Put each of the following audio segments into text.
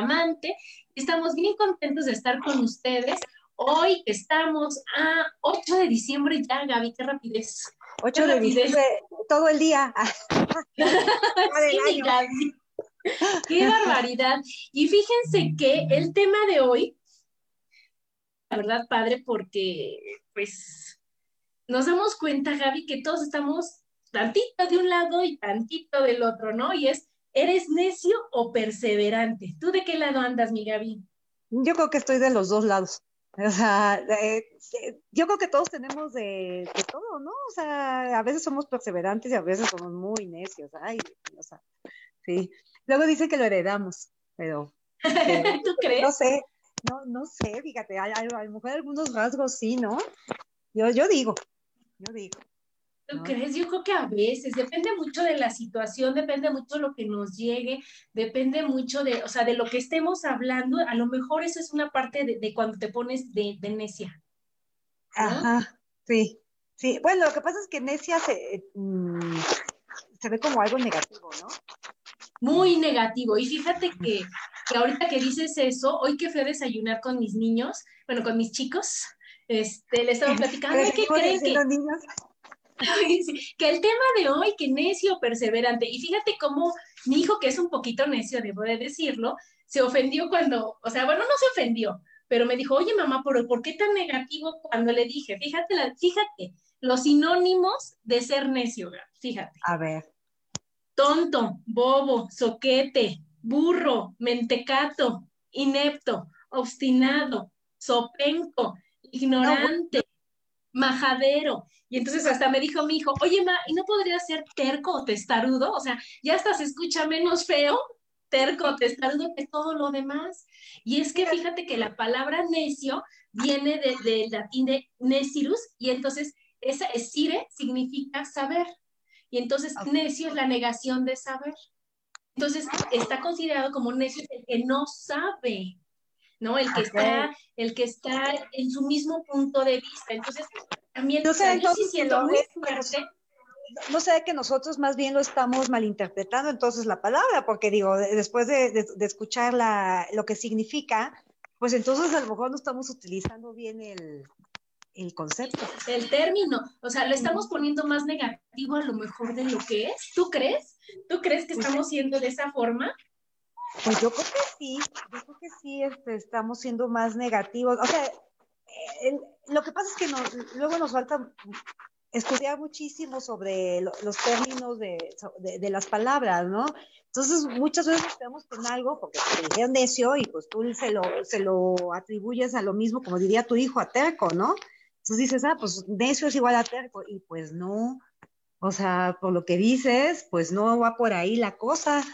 madre y amante. Estamos bien contentos de estar con ustedes. Hoy estamos a 8 de diciembre ya, Gaby, qué rapidez. 8 de diciembre, todo el día. sí, Gaby. Qué barbaridad. Y fíjense que el tema de hoy, la verdad, padre, porque pues nos damos cuenta, Gaby, que todos estamos tantito de un lado y tantito del otro, ¿no? Y es, ¿eres necio o perseverante? ¿Tú de qué lado andas, mi Gaby? Yo creo que estoy de los dos lados. O sea, yo creo que todos tenemos de, todo, ¿no? O sea, a veces somos perseverantes y a veces somos muy necios. Ay, o sea, sí. Luego dicen que lo heredamos, pero... ¿Tú crees? No sé, no, no sé, fíjate, a, a, lo mejor algunos rasgos sí, ¿no? Yo, yo digo, yo digo. ¿Tú crees? Yo creo que a veces depende mucho de la situación, depende mucho de lo que nos llegue, depende mucho de, o sea, de lo que estemos hablando. A lo mejor eso es una parte de, cuando te pones de, necia. Ajá, sí, sí. Bueno, lo que pasa es que necia se, mm, se ve como algo negativo, ¿no? Muy negativo. Y fíjate que, que ahorita que dices eso, hoy que fui a desayunar con mis niños, bueno, con mis chicos, este, le estaba platicando, ¿qué creen que? Niños? Que el tema de hoy, que necio, perseverante. Y fíjate cómo mi hijo, que es un poquito necio, debo de decirlo, se ofendió cuando, o sea, bueno, no se ofendió, pero me dijo, oye mamá, ¿por, ¿por qué tan negativo cuando le dije? Fíjate, fíjate, los sinónimos de ser necio, fíjate. A ver. Tonto, bobo, soquete, burro, mentecato, inepto, obstinado, sopenco, ignorante, majadero. Y entonces hasta me dijo mi hijo, oye, ma, ¿y no podría ser terco o testarudo? O sea, ya hasta se escucha menos feo, terco o testarudo que todo lo demás. Y es que fíjate que la palabra necio viene del latín de necirus, y entonces esa esire significa saber. Y entonces necio es la negación de saber. Entonces está considerado como necio el que no sabe. ¿No? El que está, el que está en su mismo punto de vista. Entonces, también no sé, yo sí siento muy fuerte. No sé que nosotros más bien lo estamos malinterpretando entonces la palabra, porque digo, después de, escuchar la, lo que significa, pues entonces a lo mejor no estamos utilizando bien el, el concepto. El término, o sea, lo estamos poniendo más negativo a lo mejor de lo que es. ¿Tú crees? ¿Tú crees que pues estamos siendo de esa forma? Pues yo creo que sí, yo creo que sí este, estamos siendo más negativos. O sea, lo que pasa es que luego nos falta estudiar muchísimo sobre los términos de, las palabras, ¿no? Entonces, muchas veces nos quedamos con algo porque te necio y pues tú se lo, se lo atribuyes a lo mismo, como diría tu hijo, a terco, ¿no? Entonces dices, ah, pues necio es igual a terco, y pues no, o sea, por lo que dices, pues no va por ahí la cosa.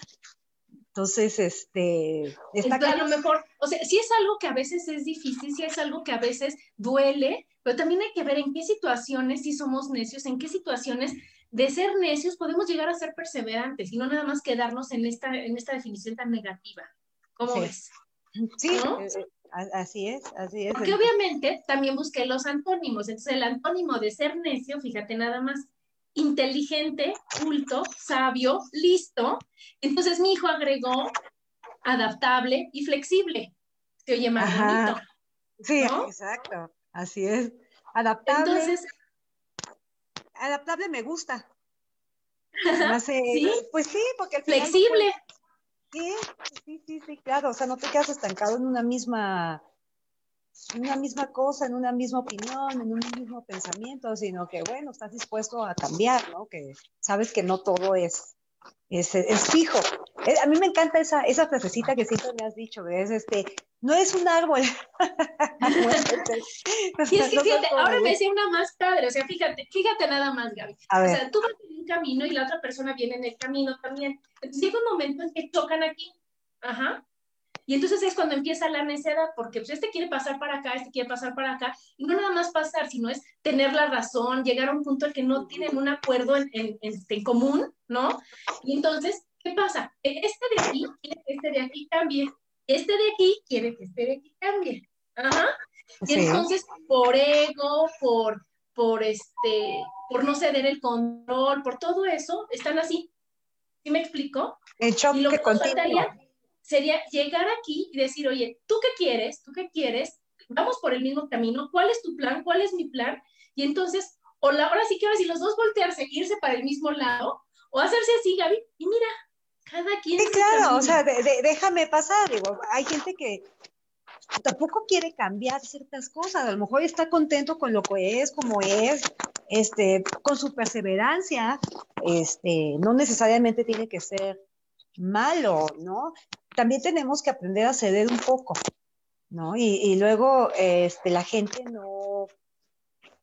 Entonces, este, está a lo mejor, o sea, sí es algo que a veces es difícil, sí es algo que a veces duele, pero también hay que ver en qué situaciones sí somos necios, en qué situaciones de ser necios podemos llegar a ser perseverantes y no nada más quedarnos en esta, en esta definición tan negativa. ¿Cómo ves? Sí, eh, eh, así es, así es. Porque obviamente también busqué los antónimos. Entonces, el antónimo de ser necio, fíjate nada más, inteligente, culto, sabio, listo. Entonces mi hijo agregó adaptable y flexible. Se oye más bonito. Sí, exacto. Así es. Adaptable. Entonces, adaptable me gusta. Pues sí, porque flexible. sí, sí, sí, sí, claro. O sea, no te quedas estancado en una misma una misma cosa, en una misma opinión, en un mismo pensamiento, sino que, bueno, estás dispuesto a cambiar, ¿no? Que sabes que no todo es, es, fijo. Eh, a mí me encanta esa, esa frasecita que siempre me has dicho, que es este, no es un árbol. y es que fíjate, ahora me decía una más padre, o sea, fíjate, fíjate nada más, Gaby. O sea, tú vas en un camino y la otra persona viene en el camino también. Entonces llega un momento en que chocan aquí. Ajá. Y entonces es cuando empieza la necedad, porque pues este quiere pasar para acá, este quiere pasar para acá, y no nada más pasar, sino es tener la razón, llegar a un punto en que no tienen un acuerdo en, en, en común, ¿no? Y entonces, ¿qué pasa? E, este de aquí quiere que este de aquí cambie, este de aquí quiere que este de aquí cambie. Ajá. Y entonces, por ego, por, por, este, por no ceder el control, por todo eso, están así. ¿Sí me explico? El choque y lo que sería llegar aquí y decir, oye, ¿tú qué quieres? ¿Tú qué quieres? Vamos por el mismo camino. ¿Cuál es tu plan? ¿Cuál es mi plan? Y entonces, o la, ahora sí que ahora si los dos voltearse, irse para el mismo lado, o hacerse así, Gaby, y mira, cada quien. Sí, claro, o sea, déjame pasar, digo, hay gente que tampoco quiere cambiar ciertas cosas, a lo mejor está contento con lo que es, como es, este, con su perseverancia, este, no necesariamente tiene que ser malo, ¿no? También tenemos que aprender a ceder un poco, ¿no? Y, luego este, la gente no,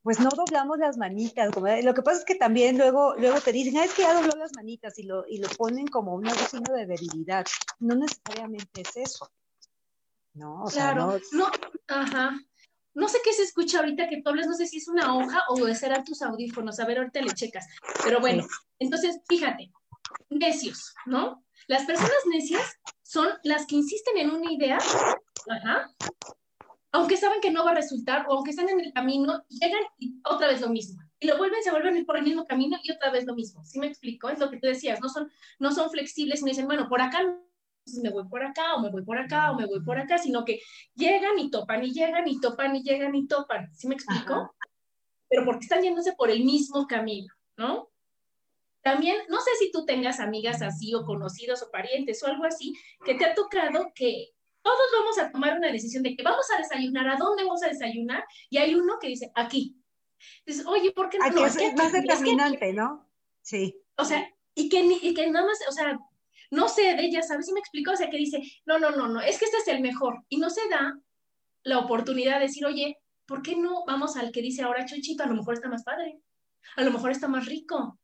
pues no doblamos las manitas. lo que pasa es que también luego, luego te dicen, ah, es que ya dobló las manitas y lo, y lo ponen como un signo de debilidad. No necesariamente es eso. No, o claro, sea, no... no, ajá. No sé qué se escucha ahorita que tú hablas, no sé si es una hoja o serán tus audífonos. A ver, ahorita le checas. Pero bueno, entonces, fíjate, necios, ¿no? Las personas necias son las que insisten en una idea, aunque saben que no va a resultar, o aunque están en el camino, llegan y otra vez lo mismo. Y lo vuelven, se vuelven por el mismo camino y otra vez lo mismo. ¿Sí me explico? Es lo que tú decías, no son, no son flexibles y me dicen, bueno, por acá me voy por acá, o me voy por acá, o me voy por acá, sino que llegan y topan y llegan y topan y llegan y topan. ¿Sí me explico? Pero porque están yéndose por el mismo camino, ¿no? También, no sé si tú tengas amigas así o conocidos o parientes o algo así, que te ha tocado que todos vamos a tomar una decisión de que vamos a desayunar, ¿a dónde vamos a desayunar? Y hay uno que dice, aquí. Dices, oye, ¿por qué no? es, más determinante, ¿no? Sí. O sea, y que, y que nada más, o sea, no sé de ella, ¿sabes si me explico? O sea, que dice, no, no, no, no, es que este es el mejor. Y no se da la oportunidad de decir, oye, ¿por qué no vamos al que dice ahora Chuchito? A lo mejor está más padre, a lo mejor está más rico,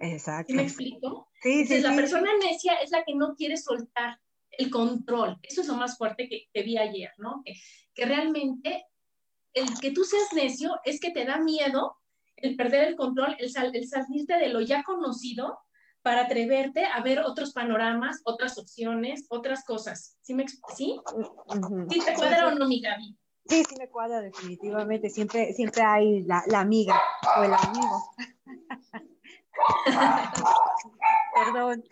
Exacto. ¿Me explico? Sí, Entonces, la persona necia es la que no quiere soltar el control. Eso es lo más fuerte que, que vi ayer, ¿no? Que, que, realmente el que tú seas necio es que te da miedo el perder el control, el, el salirte de lo ya conocido para atreverte a ver otros panoramas, otras opciones, otras cosas. ¿Sí me ¿Sí? ¿Sí te cuadra o no, mi Gaby? Sí, sí me cuadra definitivamente. Siempre, siempre hay la, la amiga o el amigo. Perdón.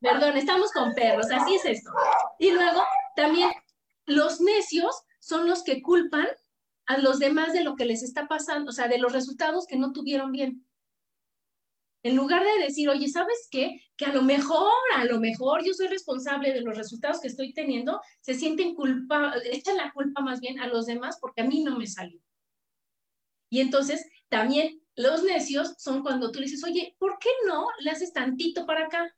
Perdón, estamos con perros, así es esto. Y luego también los necios son los que culpan a los demás de lo que les está pasando, o sea, de los resultados que no tuvieron bien. En lugar de decir, oye, ¿sabes qué? Que a lo mejor, a lo mejor yo soy responsable de los resultados que estoy teniendo, se sienten culpa, echan la culpa más bien a los demás porque a mí no me salió. Y entonces también los necios son cuando tú le dices, oye, ¿por qué no le haces tantito para acá?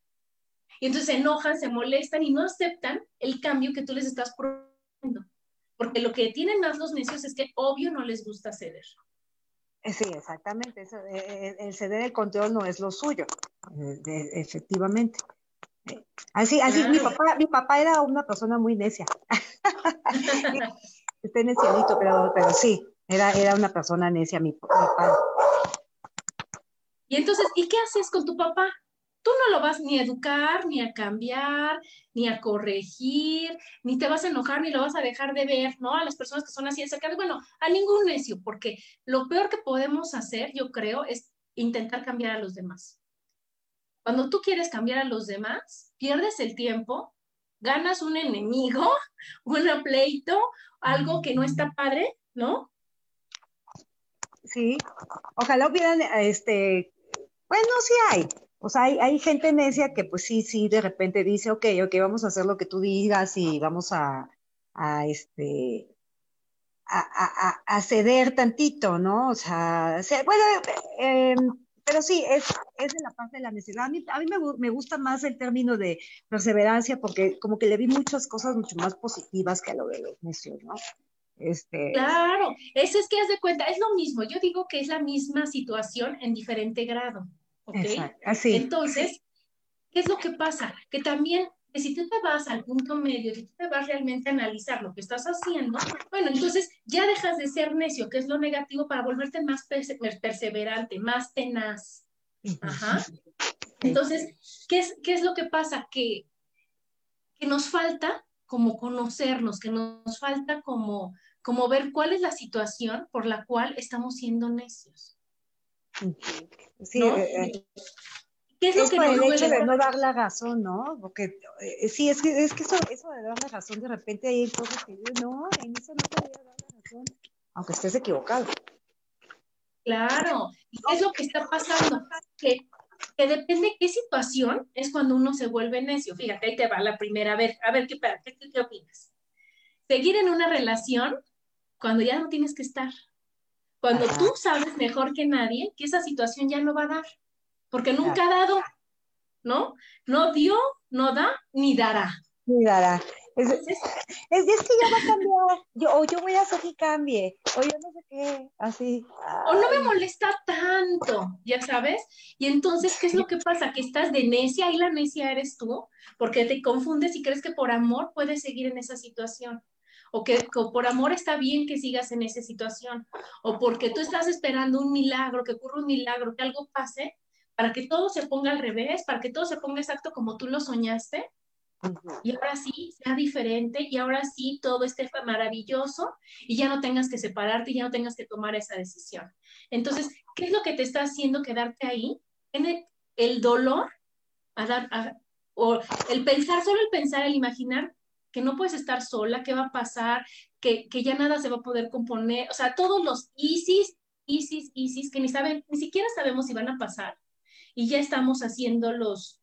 Y entonces se enojan, se molestan y no aceptan el cambio que tú les estás proponiendo. Porque lo que tienen más los necios es que obvio no les gusta ceder. Eh, sí, exactamente. Eh, eh, el ceder el control no es lo suyo, efectivamente. Así, así, mi papá, mi papá era una persona muy necia. Está neciadito, pero, pero sí, era, era una persona necia mi, mi padre. Y entonces, ¿y qué haces con tu papá? Tú no lo vas ni a educar, ni a cambiar, ni a corregir, ni te vas a enojar, ni lo vas a dejar de ver, ¿no? A las personas que son así de cercanas, bueno, a ningún necio, porque lo peor que podemos hacer, yo creo, es intentar cambiar a los demás. Cuando tú quieres cambiar a los demás, pierdes el tiempo, ganas un enemigo, un pleito, algo que no está padre, ¿no? Sí, ojalá hubieran, este, bueno, sí hay. O sea, hay, hay gente necia que pues sí, sí, de repente dice, ok, ok, vamos a hacer lo que tú digas y vamos a, este, a, a, ceder tantito, ¿no? O sea, bueno, eh, pero sí, es, es de la parte de la necesidad. A mí, a mí me, me, gusta más el término de perseverancia porque como que le vi muchas cosas mucho más positivas que a lo de los necios, ¿no? Este... Claro, eso es que haz de cuenta, es lo mismo. Yo digo que es la misma situación en diferente grado. ¿Ok? Así. Entonces, ¿qué es lo que pasa? Que también que si tú te vas al punto medio, si tú te vas realmente a analizar lo que estás haciendo, bueno, entonces ya dejas de ser necio, que es lo negativo, para volverte más perseverante, más tenaz. Ajá. Entonces, ¿qué es, qué es lo que pasa? Que, que nos falta como conocernos, que nos falta como, como ver cuál es la situación por la cual estamos siendo necios. Sí, eh, eh, ¿Qué es, lo que por el hecho de no dar la razón, ¿no? Porque eh, sí, es que, es que eso, eso de dar la razón, de repente hay cosas que yo, no, en eso no te voy a dar la razón, aunque estés equivocado. Claro, y es lo que está pasando, que, que depende qué situación es cuando uno se vuelve necio. Fíjate, ahí te va la primera, a ver, a ver, ¿qué, qué, qué opinas? Seguir en una relación cuando ya no tienes que estar. Cuando tú sabes mejor que nadie que esa situación ya no va a dar porque nunca ha dado, ¿no? No dio, no da, ni dará. Ni dará. Es, es, es, que ya va a cambiar, yo, o yo voy a hacer que cambie, o yo no sé qué, así. O no me molesta tanto, ya sabes. Y entonces, ¿qué es lo que pasa? Que estás de necia y la necia eres tú, porque te confundes y crees que por amor puedes seguir en esa situación o que, por amor está bien que sigas en esa situación, o porque tú estás esperando un milagro, que ocurra un milagro, que algo pase, para que todo se ponga al revés, para que todo se ponga exacto como tú lo soñaste. Y ahora sí sea diferente y ahora sí todo esté maravilloso y ya no tengas que separarte y ya no tengas que tomar esa decisión. Entonces, ¿qué es lo que te está haciendo quedarte ahí? En el, dolor a dar, o el pensar, solo el pensar, el imaginar que no puedes estar sola, qué va a pasar, que, que ya nada se va a poder componer, o sea, todos los ISIS, ISIS, ISIS, que ni saben, ni siquiera sabemos si van a pasar, y ya estamos haciendo los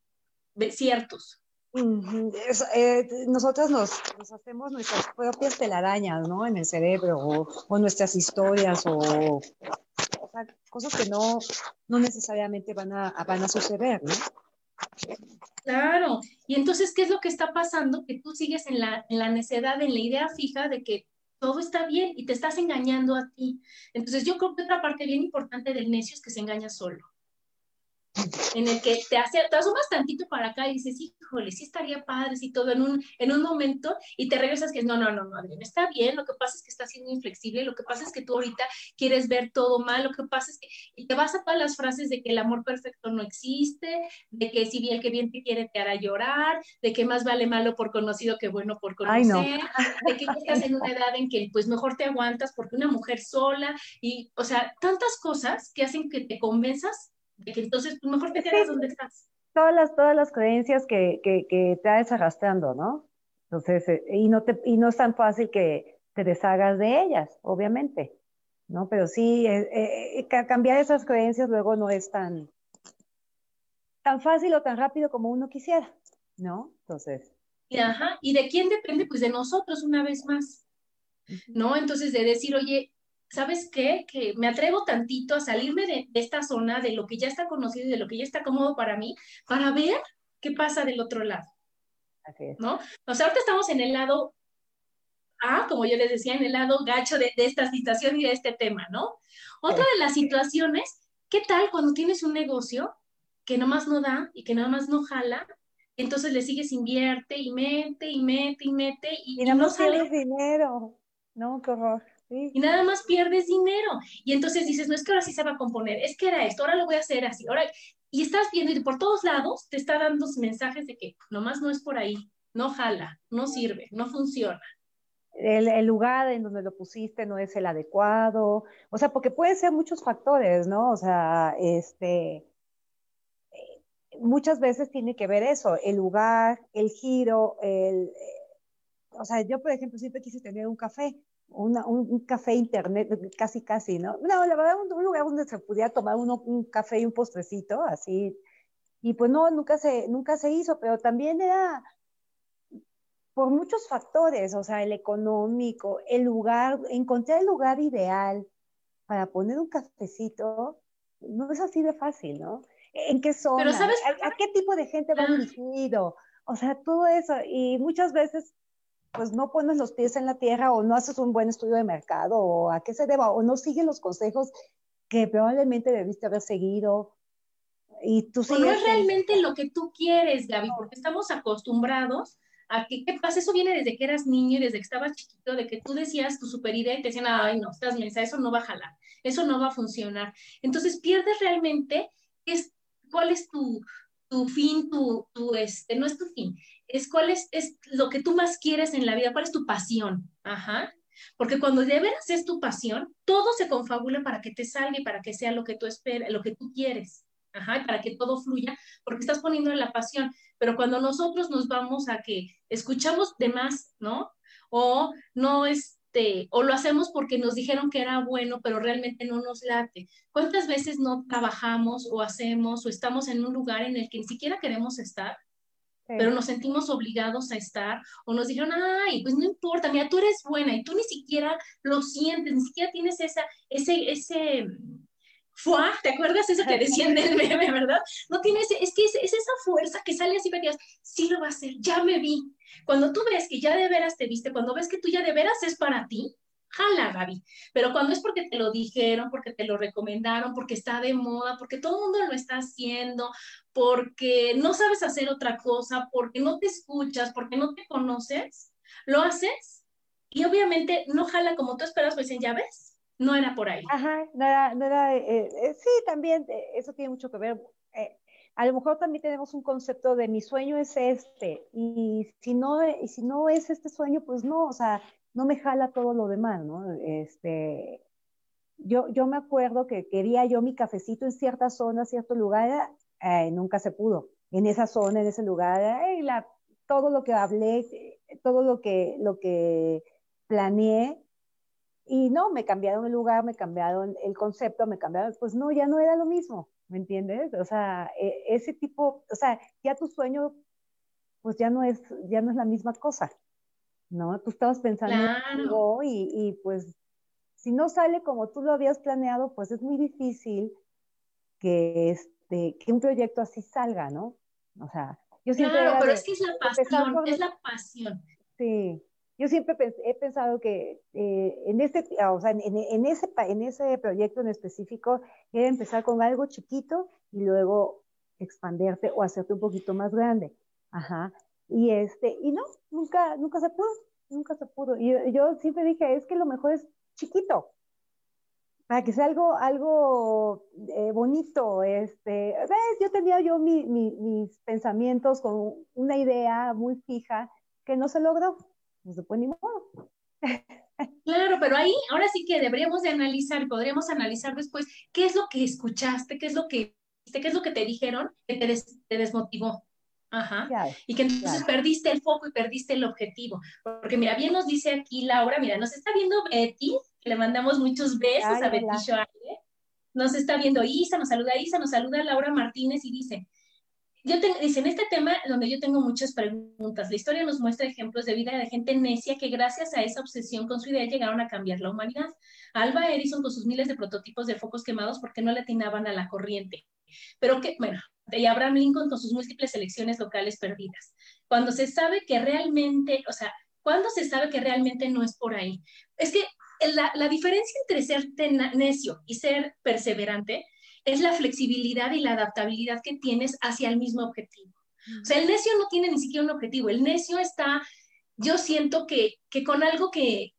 ciertos. Eh, nosotros nos, hacemos nuestras propias telarañas, ¿no? En el cerebro, o, nuestras historias, o, cosas que no, no necesariamente van a, van a suceder, ¿no? Claro, y entonces, ¿qué es lo que está pasando? Que tú sigues en la, en la necedad, en la idea fija de que todo está bien y te estás engañando a ti. Entonces, yo creo que otra parte bien importante del necio es que se engaña solo en el que te, hace, te asomas tantito para acá y dices, híjole, sí estaría padre, sí, todo en un, en un momento, y te regresas que no, no, no, no, Adrián, está bien, lo que pasa es que estás siendo inflexible, lo que pasa es que tú ahorita quieres ver todo mal, lo que pasa es que, y te vas a todas las frases de que el amor perfecto no existe, de que si bien que bien te quiere te hará llorar, de que más vale malo por conocido que bueno por conocer, de que estás en una edad en que pues mejor te aguantas porque una mujer sola, y, o sea, tantas cosas que hacen que te convenzas entonces pues, mejor te quedas donde estás. Todas las, todas las creencias que, que, que arrastrando, ¿no? Entonces, eh, y, no te, y no es tan fácil que te deshagas de ellas, obviamente, ¿no? Pero sí, eh, eh, cambiar esas creencias luego no es tan, tan fácil o tan rápido como uno quisiera, ¿no? Entonces. Y, ajá, ¿y de quién depende? Pues de nosotros una vez más, ¿no? Entonces, de decir, oye, ¿sabes qué? Que me atrevo tantito a salirme de, esta zona, de lo que ya está conocido y de lo que ya está cómodo para mí, para ver qué pasa del otro lado. Así es. ¿No? O sea, ahorita estamos en el lado A, como yo les decía, en el lado gacho de, esta situación y de este tema, ¿no? Otra de las situaciones, ¿qué tal cuando tienes un negocio que nomás no da y que nada más no jala? Entonces le sigues invierte y mete y mete y mete y, y, no sale dinero. No, qué horror. Y nada más pierdes dinero. Y entonces dices, no es que ahora sí se va a componer, es que era esto, ahora lo voy a hacer así. Ahora, y estás viendo y por todos lados te está dando mensajes de que nomás no es por ahí, no jala, no sirve, no funciona. el, lugar en donde lo pusiste no es el adecuado, o sea, porque pueden ser muchos factores, ¿no? O sea, este, eh, muchas veces tiene que ver eso, el lugar, el giro, el, eh, o sea, yo por ejemplo siempre quise tener un café, un, café internet, casi casi, ¿no? No, la verdad, un, lugar donde se pudiera tomar uno, un café y un postrecito, así, y pues no, nunca se, nunca se hizo, pero también era por muchos factores, o sea, el económico, el lugar, encontrar el lugar ideal para poner un cafecito, no es así de fácil, ¿no? ¿En qué zona? Pero ¿sabes? ¿A, qué tipo de gente va ah. dirigido? O sea, todo eso. Y muchas veces, pues no pones los pies en la tierra o no haces un buen estudio de mercado o a qué se deba o no sigues los consejos que probablemente debiste haber seguido. Y tú o no es realmente lo que tú quieres, Gaby, porque estamos acostumbrados a que, ¿qué pasa? Eso viene desde que eras niño y desde que estabas chiquito, de que tú decías tu super idea y te decían, ay, no, estás mensa, eso no va a jalar, eso no va a funcionar. Entonces pierdes realmente es, cuál es tu, tu fin, tu, tu, este, no es tu fin, es cuál es, es lo que tú más quieres en la vida, cuál es tu pasión. Ajá. Porque cuando de veras es tu pasión, todo se confabula para que te salga y para que sea lo que tú esperas, lo que tú quieres. Ajá, para que todo fluya, porque estás poniendo la pasión. Pero cuando nosotros nos vamos a que escuchamos de más, ¿no? O no este, o lo hacemos porque nos dijeron que era bueno, pero realmente no nos late. ¿Cuántas veces no trabajamos o hacemos o estamos en un lugar en el que ni siquiera queremos estar? Pero nos sentimos obligados a estar, o nos dijeron, ay, pues no importa, mira, tú eres buena, y tú ni siquiera lo sientes, ni siquiera tienes esa, ese, ese, ¡Fua! ¿Te acuerdas eso que decían del meme, verdad? No tienes, es que es, esa fuerza que sale así para sí lo va a hacer, ya me vi. Cuando tú ves que ya de veras te viste, cuando ves que tú ya de veras es para ti, jala, Gaby. Pero cuando es porque te lo dijeron, porque te lo recomendaron, porque está de moda, porque todo el mundo lo está haciendo, porque no sabes hacer otra cosa, porque no te escuchas, porque no te conoces, lo haces y obviamente no jala como tú esperas, pues dicen, ya ves, no era por ahí. Ajá, no era, eh, eh, sí, también eh, eso tiene mucho que ver. a lo mejor también tenemos un concepto de mi sueño es este, y si no, y si no es este sueño, pues no, o sea, no me jala todo lo demás, ¿no? Este, yo, yo me acuerdo que quería yo mi cafecito en cierta zona, cierto lugar, nunca se pudo. En esa zona, en ese lugar, la, todo lo que hablé, todo lo que, lo que planeé, y no, me cambiaron el lugar, me cambiaron el concepto, me cambiaron, pues no, ya no era lo mismo, ¿me entiendes? O sea, e, ese tipo, o sea, ya tu sueño, pues ya no es, ya no es la misma cosa, ¿no? Tú estabas pensando en algo y, y pues si no sale como tú lo habías planeado, pues es muy difícil que, este, que un proyecto así salga, ¿no? O sea, yo siempre... Claro, pero es que es la pasión, es la pasión. Sí, yo siempre he pensado que eh, en, este, o sea, en, en, ese, en ese proyecto en específico era empezar con algo chiquito y luego expanderte o hacerte un poquito más grande. Ajá. Y, este, y no, nunca, nunca se pudo, nunca se pudo. Y yo, siempre dije, es que lo mejor es chiquito, para que sea algo, algo eh, bonito. Este, ¿ves? Yo tenía yo mis pensamientos con una idea muy fija que no se logró no se puede ni modo. Claro, pero ahí ahora sí que deberíamos de analizar, podríamos analizar después qué es lo que escuchaste, qué es lo que qué es lo que te dijeron que te, desmotivó. Ajá. y que entonces perdiste el foco y perdiste el objetivo. Porque mira, bien nos dice aquí Laura, mira, nos está viendo Betty, le mandamos muchos besos a Betty Shoaire. Nos está viendo Isa, nos saluda Isa, nos saluda Laura Martínez y dice, yo dice, en este tema donde yo tengo muchas preguntas, la historia nos muestra ejemplos de vida de gente necia que gracias a esa obsesión con su idea llegaron a cambiar la humanidad. Alba Edison con sus miles de prototipos de focos quemados porque no le atinaban a la corriente. Pero que, bueno, y Abraham Lincoln con sus múltiples elecciones locales perdidas. Cuando se sabe que realmente, o sea, cuando se sabe que realmente no es por ahí. Es que la, la diferencia entre ser necio y ser perseverante es la flexibilidad y la adaptabilidad que tienes hacia el mismo objetivo. O sea, el necio no tiene ni siquiera un objetivo, el necio está, yo siento que, que con algo que,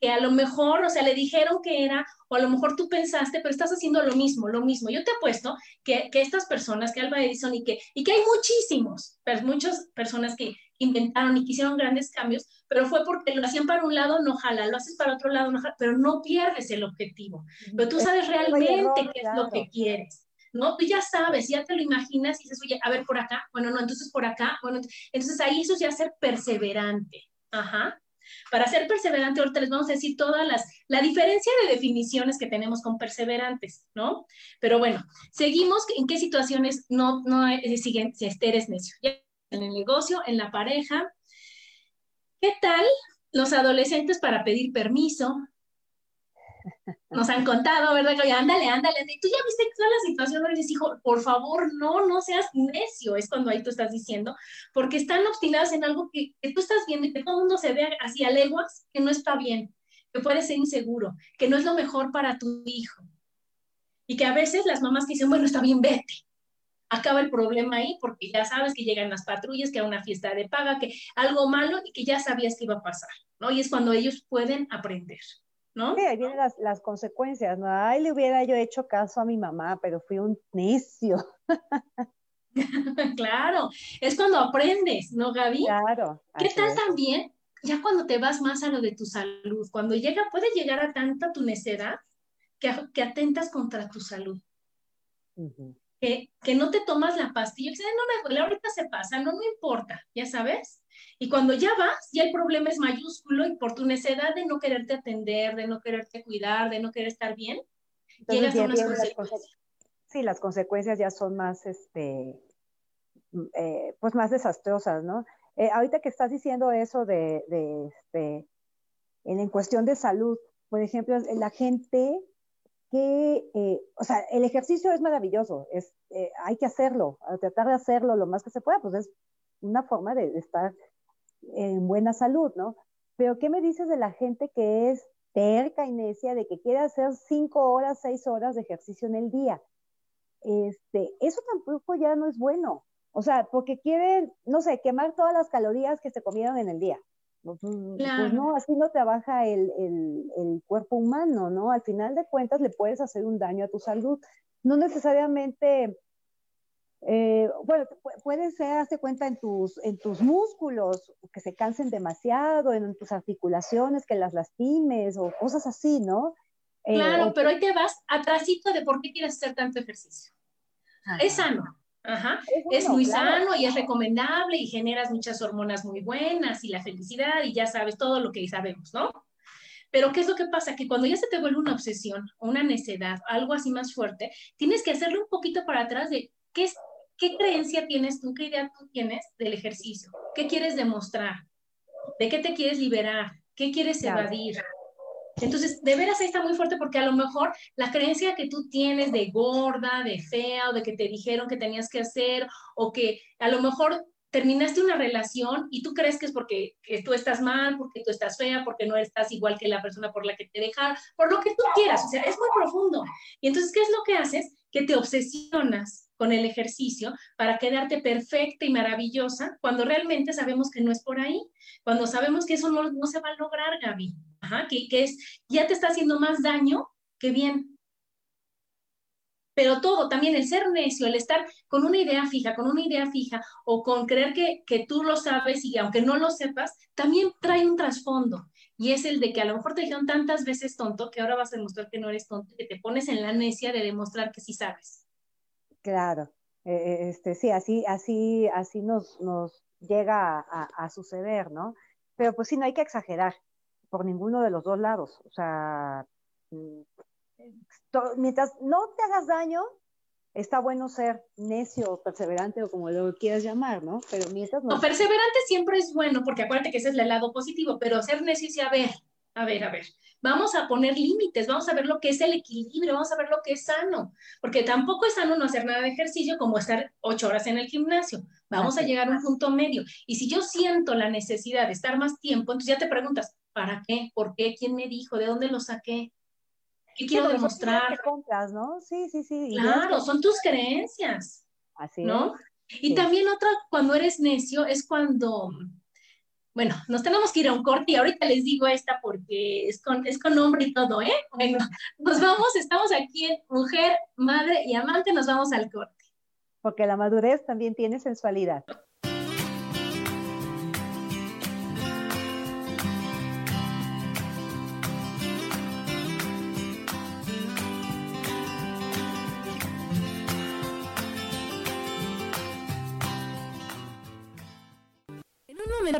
que a lo mejor, o sea, le dijeron que era, o a lo mejor tú pensaste, pero estás haciendo lo mismo, lo mismo. Yo te apuesto que, que estas personas, que Alba Edison y que, y que hay muchísimos, muchas personas que, inventaron y quisieron grandes cambios, pero fue porque lo hacían para un lado, no jala, lo haces para otro lado, no jala, pero no pierdes el objetivo. Pero tú sabes realmente qué es lo que quieres. ¿no? Tú ya sabes, ya te lo imaginas y dices, oye, a ver, por acá, bueno, no, entonces por acá, bueno, entonces ahí eso es ya ser perseverante. Ajá. Para ser perseverante, ahorita les vamos a decir todas las, la diferencia de definiciones que tenemos con perseverantes, ¿no? Pero bueno, seguimos en qué situaciones no, no eh, siguen si eres necio. Ya en el negocio, en la pareja. ¿Qué tal los adolescentes para pedir permiso? Nos han contado, ¿verdad? Oye, ándale, ándale. Y tú ya viste toda la situación, no le dices, hijo, por favor, no, no seas necio, es cuando ahí tú estás diciendo, porque están obstinados en algo que, tú estás viendo y que todo el mundo se vea así a leguas, que no está bien, que puede ser inseguro, que no es lo mejor para tu hijo. Y que a veces las mamás que dicen, bueno, está bien, vete. Acaba el problema ahí porque ya sabes que llegan las patrullas, que hay una fiesta de paga, que algo malo y que ya sabías que iba a pasar, ¿no? Y es cuando ellos pueden aprender. ¿No? Sí, ahí vienen las, consecuencias, ¿no? Ay, le hubiera yo hecho caso a mi mamá, pero fui un necio. claro, es cuando aprendes, ¿no, Gaby? Claro. ¿Qué tal también? Ya cuando te vas más a lo de tu salud, cuando llega, puede llegar a tanta tu necedad que, que atentas contra tu salud. que, que, no te tomas la pastilla, que no me duele, ahorita se pasa, no me importa, ya sabes. Y cuando ya vas, ya el problema es mayúsculo y por tu necesidad de no quererte atender, de no quererte cuidar, de no querer estar bien, llegas a unas consecuencias. Sí, las consecuencias ya son más, este, eh, pues más desastrosas, ¿no? Eh, ahorita que estás diciendo eso de, de este, en, cuestión de salud, por ejemplo, la gente que, eh, o sea, el ejercicio es maravilloso, es, hay que hacerlo, tratar de hacerlo lo más que se pueda, pues es una forma de, estar en buena salud, ¿no? Pero ¿qué me dices de la gente que es terca y necia de que quiere hacer cinco horas, seis horas de ejercicio en el día? Este, eso tampoco ya no es bueno. O sea, porque quieren, no sé, quemar todas las calorías que se comieron en el día. Pues, pues no, así no trabaja el, el, el, cuerpo humano, ¿no? Al final de cuentas le puedes hacer un daño a tu salud. No necesariamente eh, bueno, puede ser, hazte cuenta, en tus, en tus músculos, que se cansen demasiado, en, tus articulaciones, que las lastimes o cosas así, ¿no? Eh, claro, pero ahí te vas atrásito de por qué quieres hacer tanto ejercicio. Es sano, Ajá. Es, muy sano y es recomendable y generas muchas hormonas muy buenas y la felicidad y ya sabes todo lo que sabemos, ¿no? Pero ¿qué es lo que pasa? Que cuando ya se te vuelve una obsesión, una necedad, algo así más fuerte, tienes que hacerle un poquito para atrás de qué es ¿Qué creencia tienes tú? ¿Qué idea tú tienes del ejercicio? ¿Qué quieres demostrar? ¿De qué te quieres liberar? ¿Qué quieres evadir? Entonces, de veras ahí está muy fuerte porque a lo mejor la creencia que tú tienes de gorda, de fea o de que te dijeron que tenías que hacer o que a lo mejor terminaste una relación y tú crees que es porque tú estás mal, porque tú estás fea, porque no estás igual que la persona por la que te dejaron, por lo que tú quieras, o sea, es muy profundo. Y entonces, ¿qué es lo que haces? Que te obsesionas con el ejercicio para quedarte perfecta y maravillosa cuando realmente sabemos que no es por ahí, cuando sabemos que eso no, no se va a lograr, Gaby, que, que es, ya te está haciendo más daño que bien. Pero todo, también el ser necio, el estar con una idea fija, con una idea fija, o con creer que, que tú lo sabes y aunque no lo sepas, también trae un trasfondo. Y es el de que a lo mejor te dijeron tantas veces tonto que ahora vas a demostrar que no eres tonto, que te pones en la necia de demostrar que sí sabes. Claro, e, e, este, sí, así, así, así nos, nos llega a, suceder, ¿no? Pero pues sí, no hay que exagerar por ninguno de los dos lados. O sea, mm, mientras no te hagas daño, está bueno ser necio, perseverante o como lo quieras llamar, ¿no? Pero mientras no... No, perseverante siempre es bueno, porque acuérdate que ese es el lado positivo, pero ser necio y a ver, a ver, a ver, vamos a poner límites, vamos a ver lo que es el equilibrio, vamos a ver lo que es sano, porque tampoco es sano no hacer nada de ejercicio como estar ocho horas en el gimnasio. Vamos a llegar a un punto medio. Y si yo siento la necesidad de estar más tiempo, entonces ya te preguntas, ¿para qué? ¿Por qué? ¿Quién me dijo? ¿De dónde lo saqué? ¿Qué quiero demostrar? Compras, ¿no? Sí, sí, sí. Claro, son tus creencias. Así ¿no? Y también otra, cuando eres necio, es cuando bueno, nos tenemos que ir a un corte y ahorita les digo esta porque es con, es con nombre y todo, ¿eh? Bueno, nos vamos, estamos aquí en Mujer, Madre y Amante, nos vamos al corte. Porque la madurez también tiene sensualidad.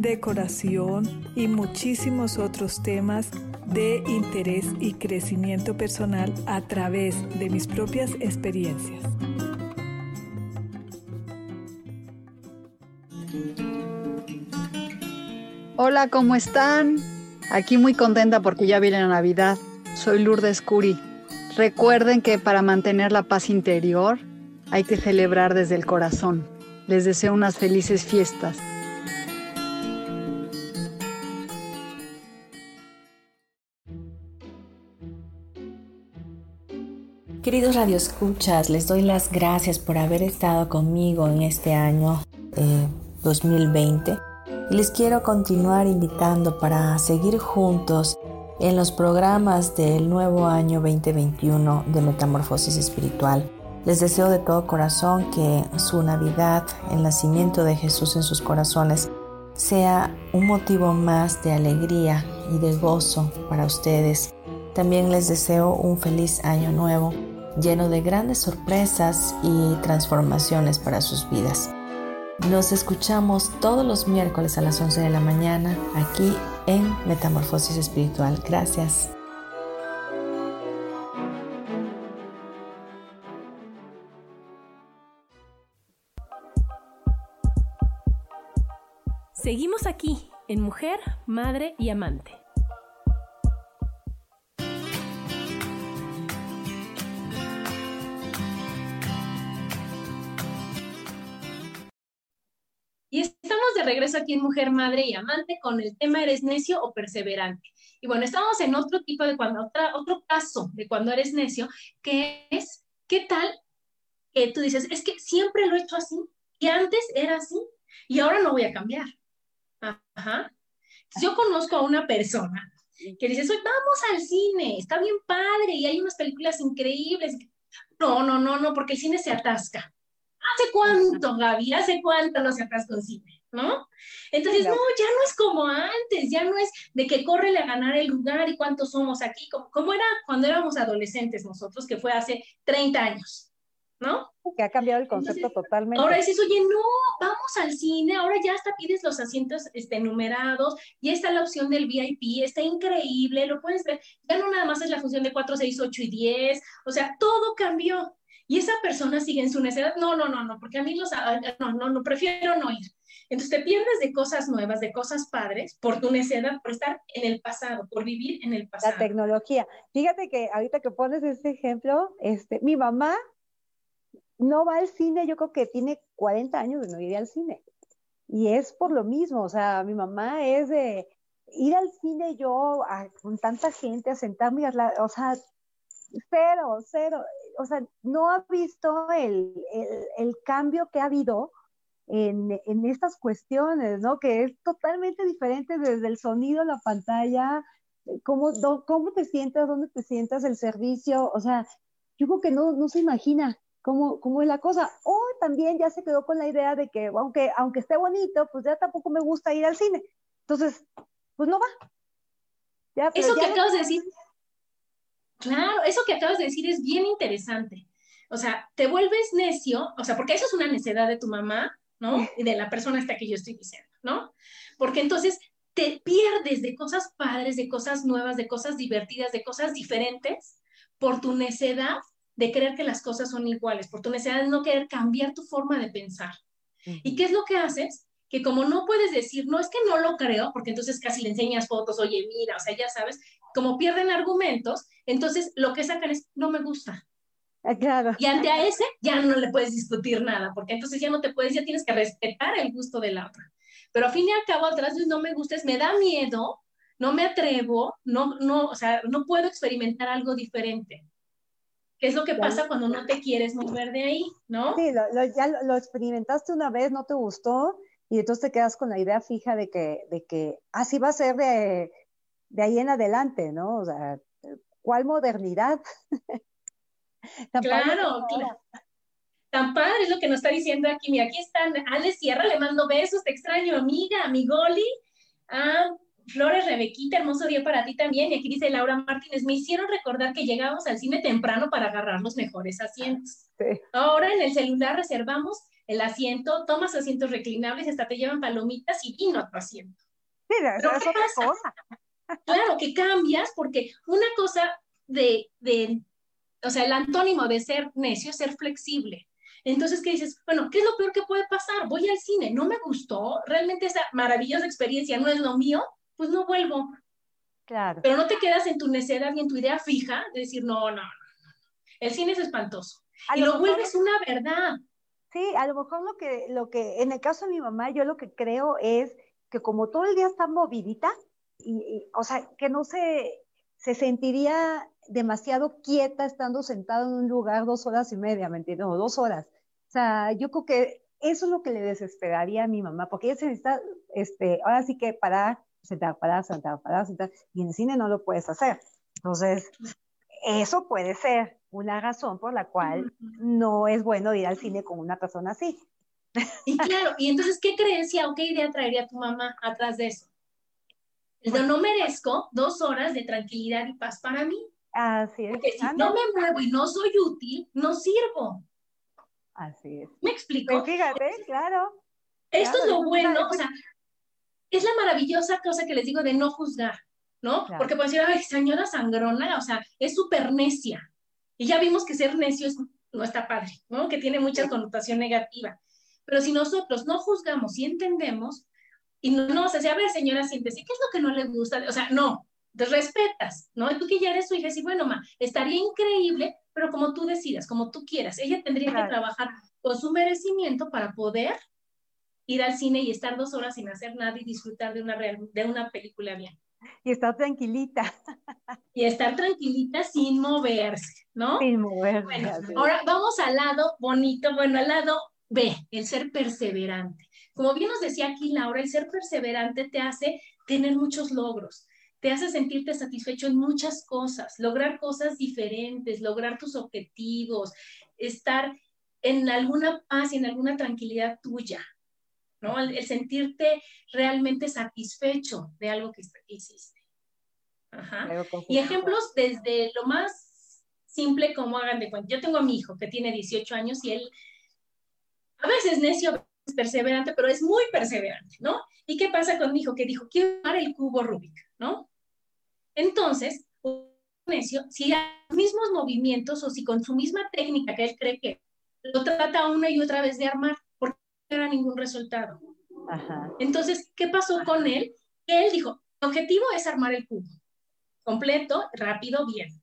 decoración y muchísimos otros temas de interés y crecimiento personal a través de mis propias experiencias. Hola, ¿cómo están? Aquí muy contenta porque ya viene la Navidad. Soy Lourdes Curi. Recuerden que para mantener la paz interior hay que celebrar desde el corazón. Les deseo unas felices fiestas. Queridos radioescuchas, les doy las gracias por haber estado conmigo en este año 2020 y les quiero continuar invitando para seguir juntos en los programas del nuevo año 2021 de Metamorfosis Espiritual. Les deseo de todo corazón que su Navidad, el nacimiento de Jesús en sus corazones, sea un motivo más de alegría y de gozo para ustedes. También les deseo un feliz año nuevo, lleno de grandes sorpresas y transformaciones para sus vidas. Nos escuchamos todos los miércoles a las 11 de la mañana aquí en Metamorfosis Espiritual. Gracias. Seguimos aquí en Mujer, Madre y Amante. Y estamos de regreso aquí en Mujer, Madre y Amante con el tema ¿eres necio o perseverante? Y bueno, estamos en otro tipo de cuando, otra, otro caso de cuando eres necio, que es, ¿qué tal que tú dices, es que siempre lo he hecho así y antes era así y ahora no voy a cambiar? Ajá. Yo conozco a una persona que dice, vamos al cine, está bien padre y hay unas películas increíbles. No, no, no, no, porque el cine se atasca. ¿Hace cuánto, Gaby? ¿Hace cuánto no se atasca el cine? ¿No? Entonces, no, ya no es como antes, ya no es de que corre a ganar el lugar y cuántos somos aquí, como, como era cuando éramos adolescentes nosotros, que fue hace 30 años. ¿no? Que ha cambiado el concepto totalmente. Ahora dices, oye, no, vamos al cine, ahora ya hasta pides los asientos este, numerados, ya está la opción del VIP, está increíble, lo puedes ver, ya no nada más es la función de 4, 6, 8 y 10, o sea, todo cambió. Y esa persona sigue en su necedad, no, no, no, no, porque a mí los, no, no, no, prefiero no ir. Entonces te pierdes de cosas nuevas, de cosas padres, por tu necedad, por estar en el pasado, por vivir en el pasado. La tecnología. Fíjate que ahorita que pones este ejemplo, este, mi mamá no va al cine, yo creo que tiene 40 años no ir al cine. Y es por lo mismo, o sea, mi mamá es de ir al cine yo con tanta gente a sentarme, a o sea, cero, cero, o sea, no ha visto el, cambio que ha habido en, estas cuestiones, ¿no? Que es totalmente diferente desde el sonido, la pantalla, cómo, cómo te sientas, dónde te sientas, el servicio, o sea, yo creo que no, no se imagina cómo, cómo es la cosa. O también ya se quedó con la idea de que, aunque, aunque esté bonito, pues ya tampoco me gusta ir al cine. Entonces, pues no va. eso que acabas de decir, claro, eso que acabas de decir es bien interesante. O sea, te vuelves necio, o sea, porque eso es una necedad de tu mamá, ¿no? Y de la persona esta que yo estoy diciendo, ¿no? Porque entonces te pierdes de cosas padres, de cosas nuevas, de cosas divertidas, de cosas diferentes por tu necedad de creer que las cosas son iguales, por tu necesidad de no querer cambiar tu forma de pensar. ¿Y qué es lo que haces? Que como no puedes decir, no es que no lo creo, porque entonces casi le enseñas fotos, oye, mira, o sea, ya sabes, como pierden argumentos, entonces lo que sacan es, no me gusta. Ah, claro. Y ante a ese ya no le puedes discutir nada, porque entonces ya no te puedes, ya tienes que respetar el gusto de la otra. Pero al fin y al cabo, atrás de no me gustes, me da miedo, no me atrevo, no, no, o sea, no puedo experimentar algo diferente. ¿Qué es lo que pasa cuando no te quieres mover de ahí, no? Sí, ya lo experimentaste una vez, no te gustó, y entonces te quedas con la idea fija de que, de que así va a ser de, de ahí en adelante, ¿no? O sea, ¿cuál modernidad? claro, claro. Tan padre es lo que nos está diciendo aquí. Mira, aquí están Ale Sierra, le mando besos, te extraño, amiga, amigoli. Ah, Flores Rebequita, hermoso día para ti también. Y aquí dice Laura Martínez, me hicieron recordar que llegábamos al cine temprano para agarrar los mejores asientos. Ahora en el celular reservamos el asiento, tomas asientos reclinables, hasta te llevan palomitas y vino a tu asiento. Sí, es otra cosa. Claro, que cambias porque una cosa de, de, o sea, el antónimo de ser necio es ser flexible. Entonces, ¿qué dices? Bueno, ¿qué es lo peor que puede pasar? Voy al cine, no me gustó, realmente esa maravillosa experiencia no es lo mío, pues no vuelvo. Claro. Pero no te quedas en tu necedad y en tu idea fija de decir, no, no, no, el cine es espantoso. y lo, vuelves una verdad. Sí, a lo mejor lo que, lo que, en el caso de mi mamá, yo lo que creo es que como todo el día está movidita, y, o sea, que no se, se sentiría demasiado quieta estando sentada en un lugar dos horas y media, ¿me entiendes? O dos horas. O sea, yo creo que eso es lo que le desesperaría a mi mamá, porque ella se necesita, este, ahora sí que parar, sentar, parar, sentar, parar, sentar, y en el cine no lo puedes hacer. Entonces, eso puede ser una razón por la cual no es bueno ir al cine con una persona así. Y claro, y entonces, ¿qué creencia o qué idea traería tu mamá atrás de eso? El no merezco dos horas de tranquilidad y paz para mí. Así es. Porque si no me muevo y no soy útil, no sirvo. Así es. ¿Me explico? Pues fíjate, claro. Esto es lo bueno, o sea, es la maravillosa cosa que les digo de no juzgar, ¿no? Porque pueden decir, ay, señora sangrona, o sea, es súper necia. Y ya vimos que ser necio es, no está padre, ¿no? Que tiene mucha connotación negativa. Pero si nosotros no juzgamos y entendemos, y no, no o sea, a ver, señora, siéntese, ¿qué es lo que no le gusta? O sea, no, te respetas, ¿no? Y tú que ya eres su hija, sí, bueno, ma, estaría increíble, pero como tú decidas, como tú quieras. Ella tendría que trabajar con su merecimiento para poder ir al cine y estar dos horas sin hacer nada y disfrutar de una, de una película bien. Y estar tranquilita. Y estar tranquilita sin moverse, ¿no? Sin moverse. Bueno, ahora vamos al lado bonito, bueno, al lado B, el ser perseverante. Como bien nos decía aquí Laura, el ser perseverante te hace tener muchos logros, te hace sentirte satisfecho en muchas cosas, lograr cosas diferentes, lograr tus objetivos, estar en alguna paz y en alguna tranquilidad tuya, ¿no? El, sentirte realmente satisfecho de algo que hiciste. Ajá. Y ejemplos desde lo más simple como hagan de cuenta. Yo tengo a mi hijo que tiene 18 años y él a veces necio, perseverante, pero es muy perseverante, ¿no? ¿Y qué pasa con mi hijo que dijo, quiero armar el cubo Rubik, ¿no? Entonces, necio, si a los mismos movimientos o si con su misma técnica que él cree que lo trata una y otra vez de armar, porque no era ningún resultado. Entonces, ¿qué pasó con él? Él dijo, mi objetivo es armar el cubo, completo, rápido, bien.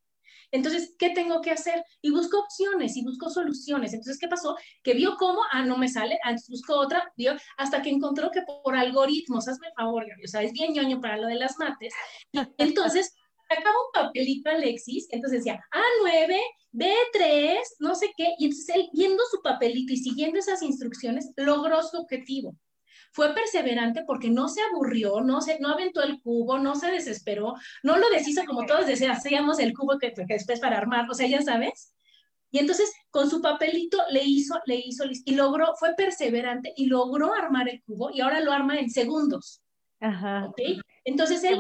Entonces, ¿qué tengo que hacer? Y buscó opciones y buscó soluciones. Entonces, ¿qué pasó? Que vio cómo, ah, no me sale, antes ah, buscó otra, vio, hasta que encontró que por algoritmos, hazme el favor, o sea, es bien ñoño para lo de las mates. Entonces, sacaba un papelito Alexis, entonces decía A9, B3, no sé qué, y entonces él viendo su papelito y siguiendo esas instrucciones, logró su objetivo. Fue perseverante porque no se aburrió, no, se, no aventó el cubo, no se desesperó, no lo deshizo como todos deseamos el cubo que, que después para armar, o sea, ya sabes. Y entonces con su papelito le hizo, le hizo, y logró, fue perseverante y logró armar el cubo y ahora lo arma en segundos. Ajá. Entonces él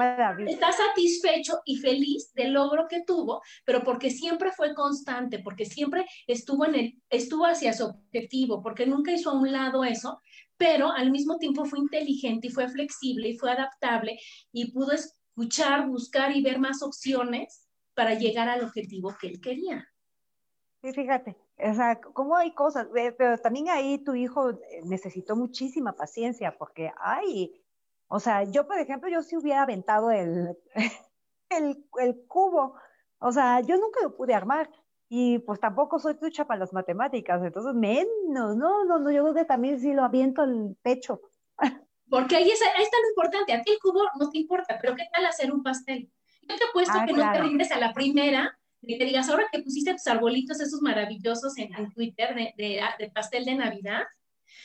está satisfecho y feliz del logro que tuvo, pero porque siempre fue constante, porque siempre estuvo en el, estuvo hacia su objetivo, porque nunca hizo a un lado eso, pero al mismo tiempo fue inteligente y fue flexible y fue adaptable y pudo escuchar, buscar y ver más opciones para llegar al objetivo que él quería. Sí, fíjate, o sea, cómo hay cosas, pero también ahí tu hijo necesitó muchísima paciencia porque, ay, o sea, yo, por ejemplo, yo sí hubiera aventado el, el, el cubo. O sea, yo nunca lo pude armar. Y pues tampoco soy trucha para las matemáticas, entonces menos, no, no, no, yo creo que también sí lo aviento al pecho. Porque ahí, es, ahí está lo importante, a ti el cubo no te importa, pero ¿qué tal hacer un pastel? Yo te he puesto ah, que no te rindes a la primera, y te digas, ahora que pusiste tus arbolitos esos maravillosos en, Twitter de, de, de, pastel de Navidad,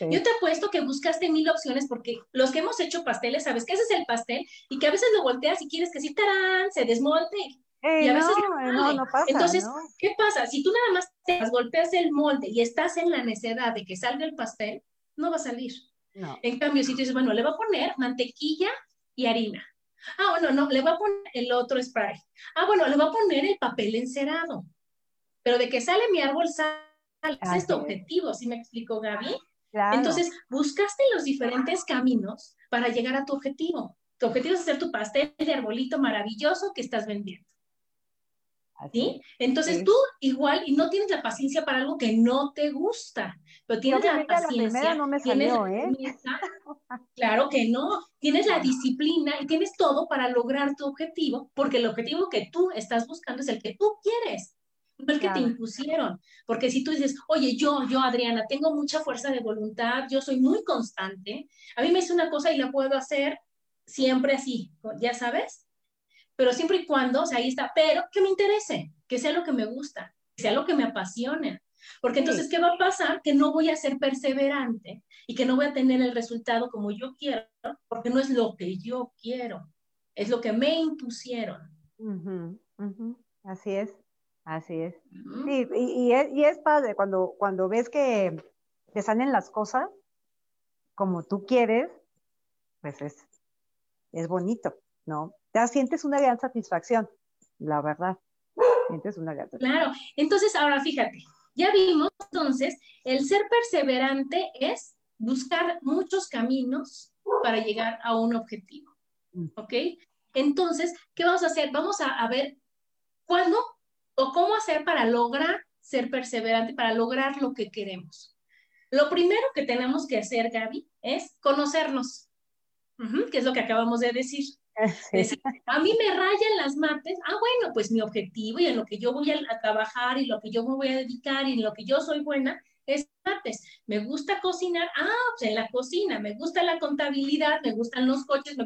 Yo te apuesto que buscaste mil opciones porque los que hemos hecho pasteles, sabes que ese es el pastel y que a veces lo volteas y quieres que sí, tarán, se desmonte. Y a veces no, no, no, pasa. Entonces, ¿qué pasa? Si tú nada más te golpeas el molde y estás en la necesidad de que salga el pastel, no va a salir. No. En cambio, si tú dices, bueno, le voy a poner mantequilla y harina. Ah, bueno, no, le voy a poner el otro spray. Ah, bueno, le voy a poner el papel encerado. Pero de que sale mi árbol, sale. es este objetivo, ¿sí me explico, Gaby? Entonces, buscaste los diferentes caminos para llegar a tu objetivo. Tu objetivo es hacer tu pastel de arbolito maravilloso que estás vendiendo. ¿Sí? Entonces tú igual y no tienes la paciencia para algo que no te gusta, pero tienes la paciencia. no me salió, ¿eh? claro que no. Tienes la disciplina y tienes todo para lograr tu objetivo, porque el objetivo que tú estás buscando es el que tú quieres no el que te impusieron. Porque si tú dices, oye, yo, yo, Adriana, tengo mucha fuerza de voluntad, yo soy muy constante, a mí me hice una cosa y la puedo hacer siempre así, ya sabes, pero siempre y cuando, o sea, ahí está, pero que me interese, que sea lo que me gusta, que sea lo que me apasione. Porque entonces, ¿qué va a pasar? Que no voy a ser perseverante y que no voy a tener el resultado como yo quiero, porque no es lo que yo quiero, es lo que me impusieron. Así es. Así es. Sí, y, y, es, padre cuando, cuando ves que te salen las cosas como tú quieres, pues es, es bonito, ¿no? Te sientes una gran satisfacción, la verdad. Sientes una gran satisfacción. Claro, entonces ahora fíjate, ya vimos entonces, el ser perseverante es buscar muchos caminos para llegar a un objetivo, mm. ¿ok? Entonces, ¿qué vamos a hacer? Vamos a, a ver cuándo o cómo hacer para lograr ser perseverante, para lograr lo que queremos. Lo primero que tenemos que hacer, Gaby, es conocernos, que es lo que acabamos de decir. a mí me rayan las mates, ah, bueno, pues mi objetivo y en lo que yo voy a, trabajar y lo que yo me voy a dedicar y en lo que yo soy buena es mates. Me gusta cocinar, ah, pues en la cocina, me gusta la contabilidad, me gustan los coches,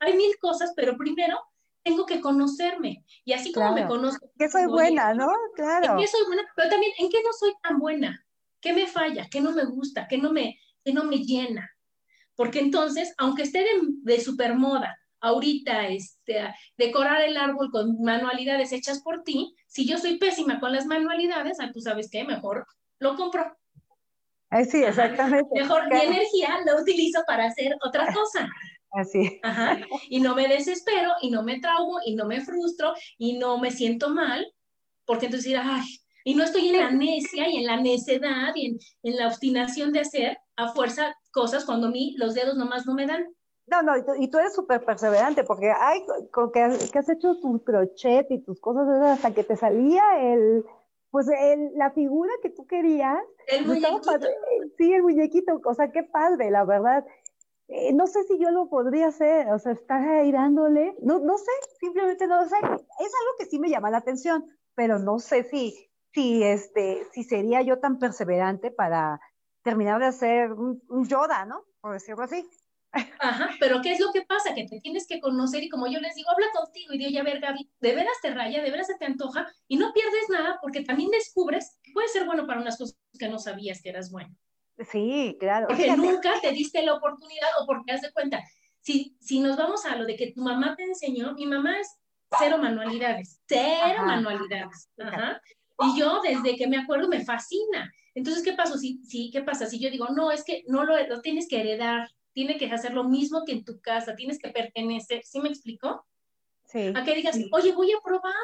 hay mil cosas, pero primero tengo que conocerme. Y así como me conozco. Que soy buena, ¿no? Claro. En qué soy buena, pero también en qué no soy tan buena. ¿Qué me falla? ¿Qué no me gusta? ¿Qué no me, qué no me llena? Porque entonces, aunque esté de, de super moda, ahorita este, decorar el árbol con manualidades hechas por ti, si yo soy pésima con las manualidades, ah, tú sabes qué, mejor lo compro. sí, exactamente. Mejor mi energía la utilizo para hacer otra cosa. Así. Ajá. Y no me desespero, y no me traumo, y no me frustro, y no me siento mal, porque entonces ay, y no estoy en la necia y en la necedad y en, la obstinación de hacer a fuerza cosas cuando a mí los dedos nomás no me dan. No, no, y tú, eres súper perseverante porque hay con que, has hecho tu crochet y tus cosas hasta que te salía el, pues el, la figura que tú querías. El muñequito. Sí, el muñequito, o sea, qué padre, la verdad. Eh, no sé si yo lo podría hacer, o sea, estar ahí dándole, no, no sé, simplemente no sé, es algo que sí me llama la atención, pero no sé si, si, este, si sería yo tan perseverante para terminar de hacer un, Yoda, ¿no? Por decirlo así. Ajá, pero ¿qué es lo que pasa? Que te tienes que conocer y como yo les digo, habla contigo y digo, ya ver, Gaby, de veras te raya, de veras se te antoja y no pierdes nada porque también descubres que puedes ser bueno para unas cosas que no sabías que eras bueno. Sí, claro. Porque nunca te diste la oportunidad o porque has de cuenta. Si, si nos vamos a lo de que tu mamá te enseñó, mi mamá es cero manualidades, cero manualidades. Ajá. Y yo desde que me acuerdo me fascina. Entonces, ¿qué pasó? Si, sí, ¿qué pasa? Si yo digo, no, es que no lo, lo tienes que heredar, tiene que hacer lo mismo que en tu casa, tienes que pertenecer, ¿sí me explico? Sí. A que digas, oye, voy a probar,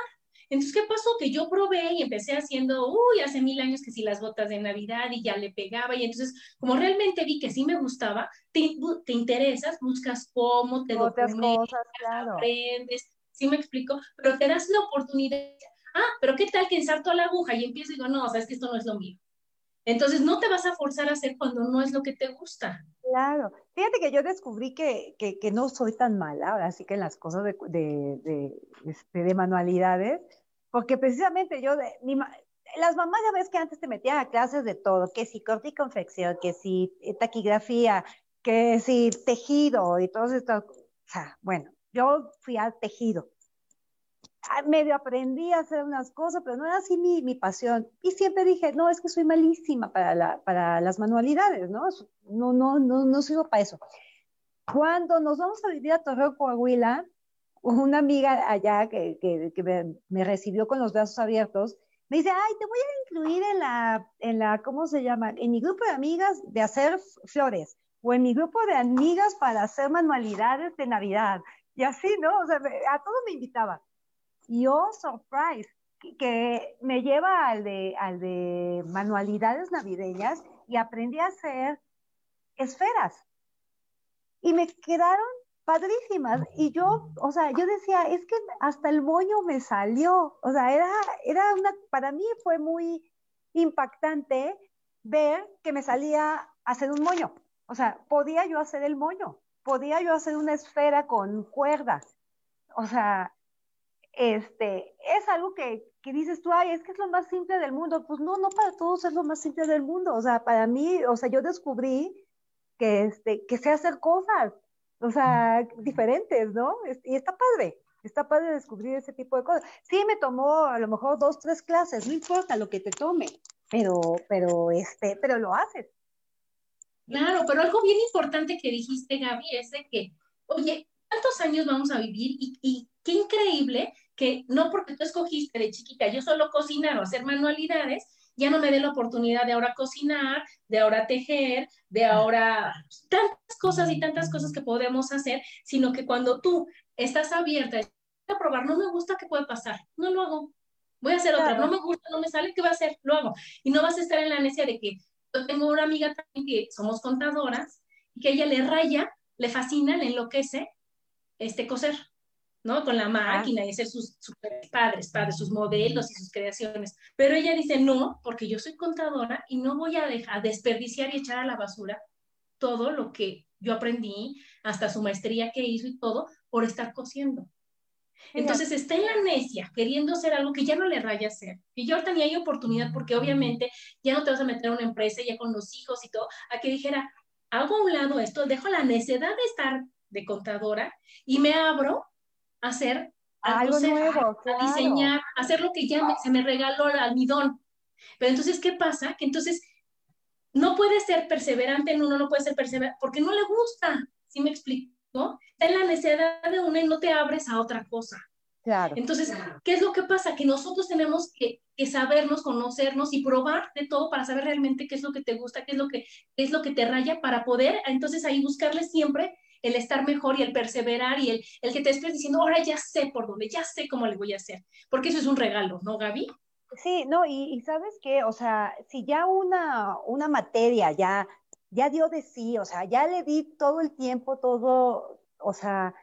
entonces, ¿qué pasó? Que yo probé y empecé haciendo, uy, hace mil años que sí las botas de Navidad y ya le pegaba. Y entonces, como realmente vi que sí me gustaba, te, te interesas, buscas cómo, te Otras cosas, claro. aprendes, ¿sí me explico? Pero te das la oportunidad. Ah, pero ¿qué tal que ensarto a la aguja y empiezo y digo, no, sabes que esto no es lo mío? Entonces, no te vas a forzar a hacer cuando no es lo que te gusta. Claro. Fíjate que yo descubrí que, que, que no soy tan mala, ahora sí que en las cosas de, de, de, este, de manualidades, porque precisamente yo, de, mi, las mamás ya ves que antes te metían a clases de todo, que si corte y confección, que si eh, taquigrafía, que si tejido y todo esto. O sea, bueno, yo fui al tejido. Medio aprendí a hacer unas cosas, pero no era así mi, mi pasión. Y siempre dije, no, es que soy malísima para, la, para las manualidades, ¿no? No, no, no, no sirvo para eso. Cuando nos vamos a vivir a Torreo, Coahuila, una amiga allá que, que, que me, me, recibió con los brazos abiertos, me dice, ay, te voy a incluir en la, en la, ¿cómo se llama? En mi grupo de amigas de hacer flores o en mi grupo de amigas para hacer manualidades de Navidad. Y así, ¿no? O sea, a todo me invitaba. Y oh, surprise, que me lleva al de, al de manualidades navideñas y aprendí a hacer esferas. Y me quedaron padrísimas. Y yo, o sea, yo decía, es que hasta el moño me salió. O sea, era, era una, para mí fue muy impactante ver que me salía hacer un moño. O sea, podía yo hacer el moño, podía yo hacer una esfera con cuerdas. O sea, este, es algo que, que dices tú, ay, es que es lo más simple del mundo. Pues no, no para todos es lo más simple del mundo. O sea, para mí, o sea, yo descubrí que, este, que sé hacer cosas, o sea, diferentes, ¿no? Y está padre, está padre descubrir ese tipo de cosas. Sí, me tomó a lo mejor dos, tres clases, no importa lo que te tome, pero, pero, este, pero lo haces. Claro, pero algo bien importante que dijiste, Gaby, es de que, oye, ¿cuántos años vamos a vivir? Y, y qué increíble que no porque tú escogiste de chiquita yo solo cocinar o hacer manualidades, ya no me dé la oportunidad de ahora cocinar, de ahora tejer, de ahora tantas cosas y tantas cosas que podemos hacer, sino que cuando tú estás abierta a probar, no me gusta, ¿qué puede pasar? No lo hago. Voy a hacer otra, no me gusta, no me sale, ¿qué voy a hacer? Lo hago. Y no vas a estar en la necesidad de que yo tengo una amiga también que somos contadoras y que ella le raya, le fascina, le enloquece este coser. ¿no? Con la máquina y hacer sus, padres, padres, sus modelos y sus creaciones. Pero ella dice, no, porque yo soy contadora y no voy a dejar desperdiciar y echar a la basura todo lo que yo aprendí, hasta su maestría que hizo y todo, por estar cosiendo. Entonces está en la necia, queriendo hacer algo que ya no le raya hacer. Y yo hay oportunidad porque obviamente ya no te vas a meter a una empresa ya con los hijos y todo, a que dijera, hago a un lado esto, dejo la necedad de estar de contadora y me abro hacer algo nuevo, a diseñar, hacer lo que ya se me regaló el almidón. Pero entonces, ¿qué pasa? Que entonces no puede ser perseverante en uno, no puede ser perseverante, porque no le gusta, ¿sí me explico? Está en la necesidad de uno y no te abres a otra cosa. Claro. Entonces, ¿qué es lo que pasa? Que nosotros tenemos que, que, sabernos, conocernos y probar de todo para saber realmente qué es lo que te gusta, qué es lo que, qué es lo que te raya, para poder entonces ahí buscarle siempre el estar mejor y el perseverar y el, el que te estés diciendo, ahora ya sé por dónde, ya sé cómo le voy a hacer, porque eso es un regalo, ¿no, Gaby? Sí, no, y, sabes qué, o sea, si ya una, una materia ya, ya dio de sí, o sea, ya le di todo el tiempo, todo, o sea,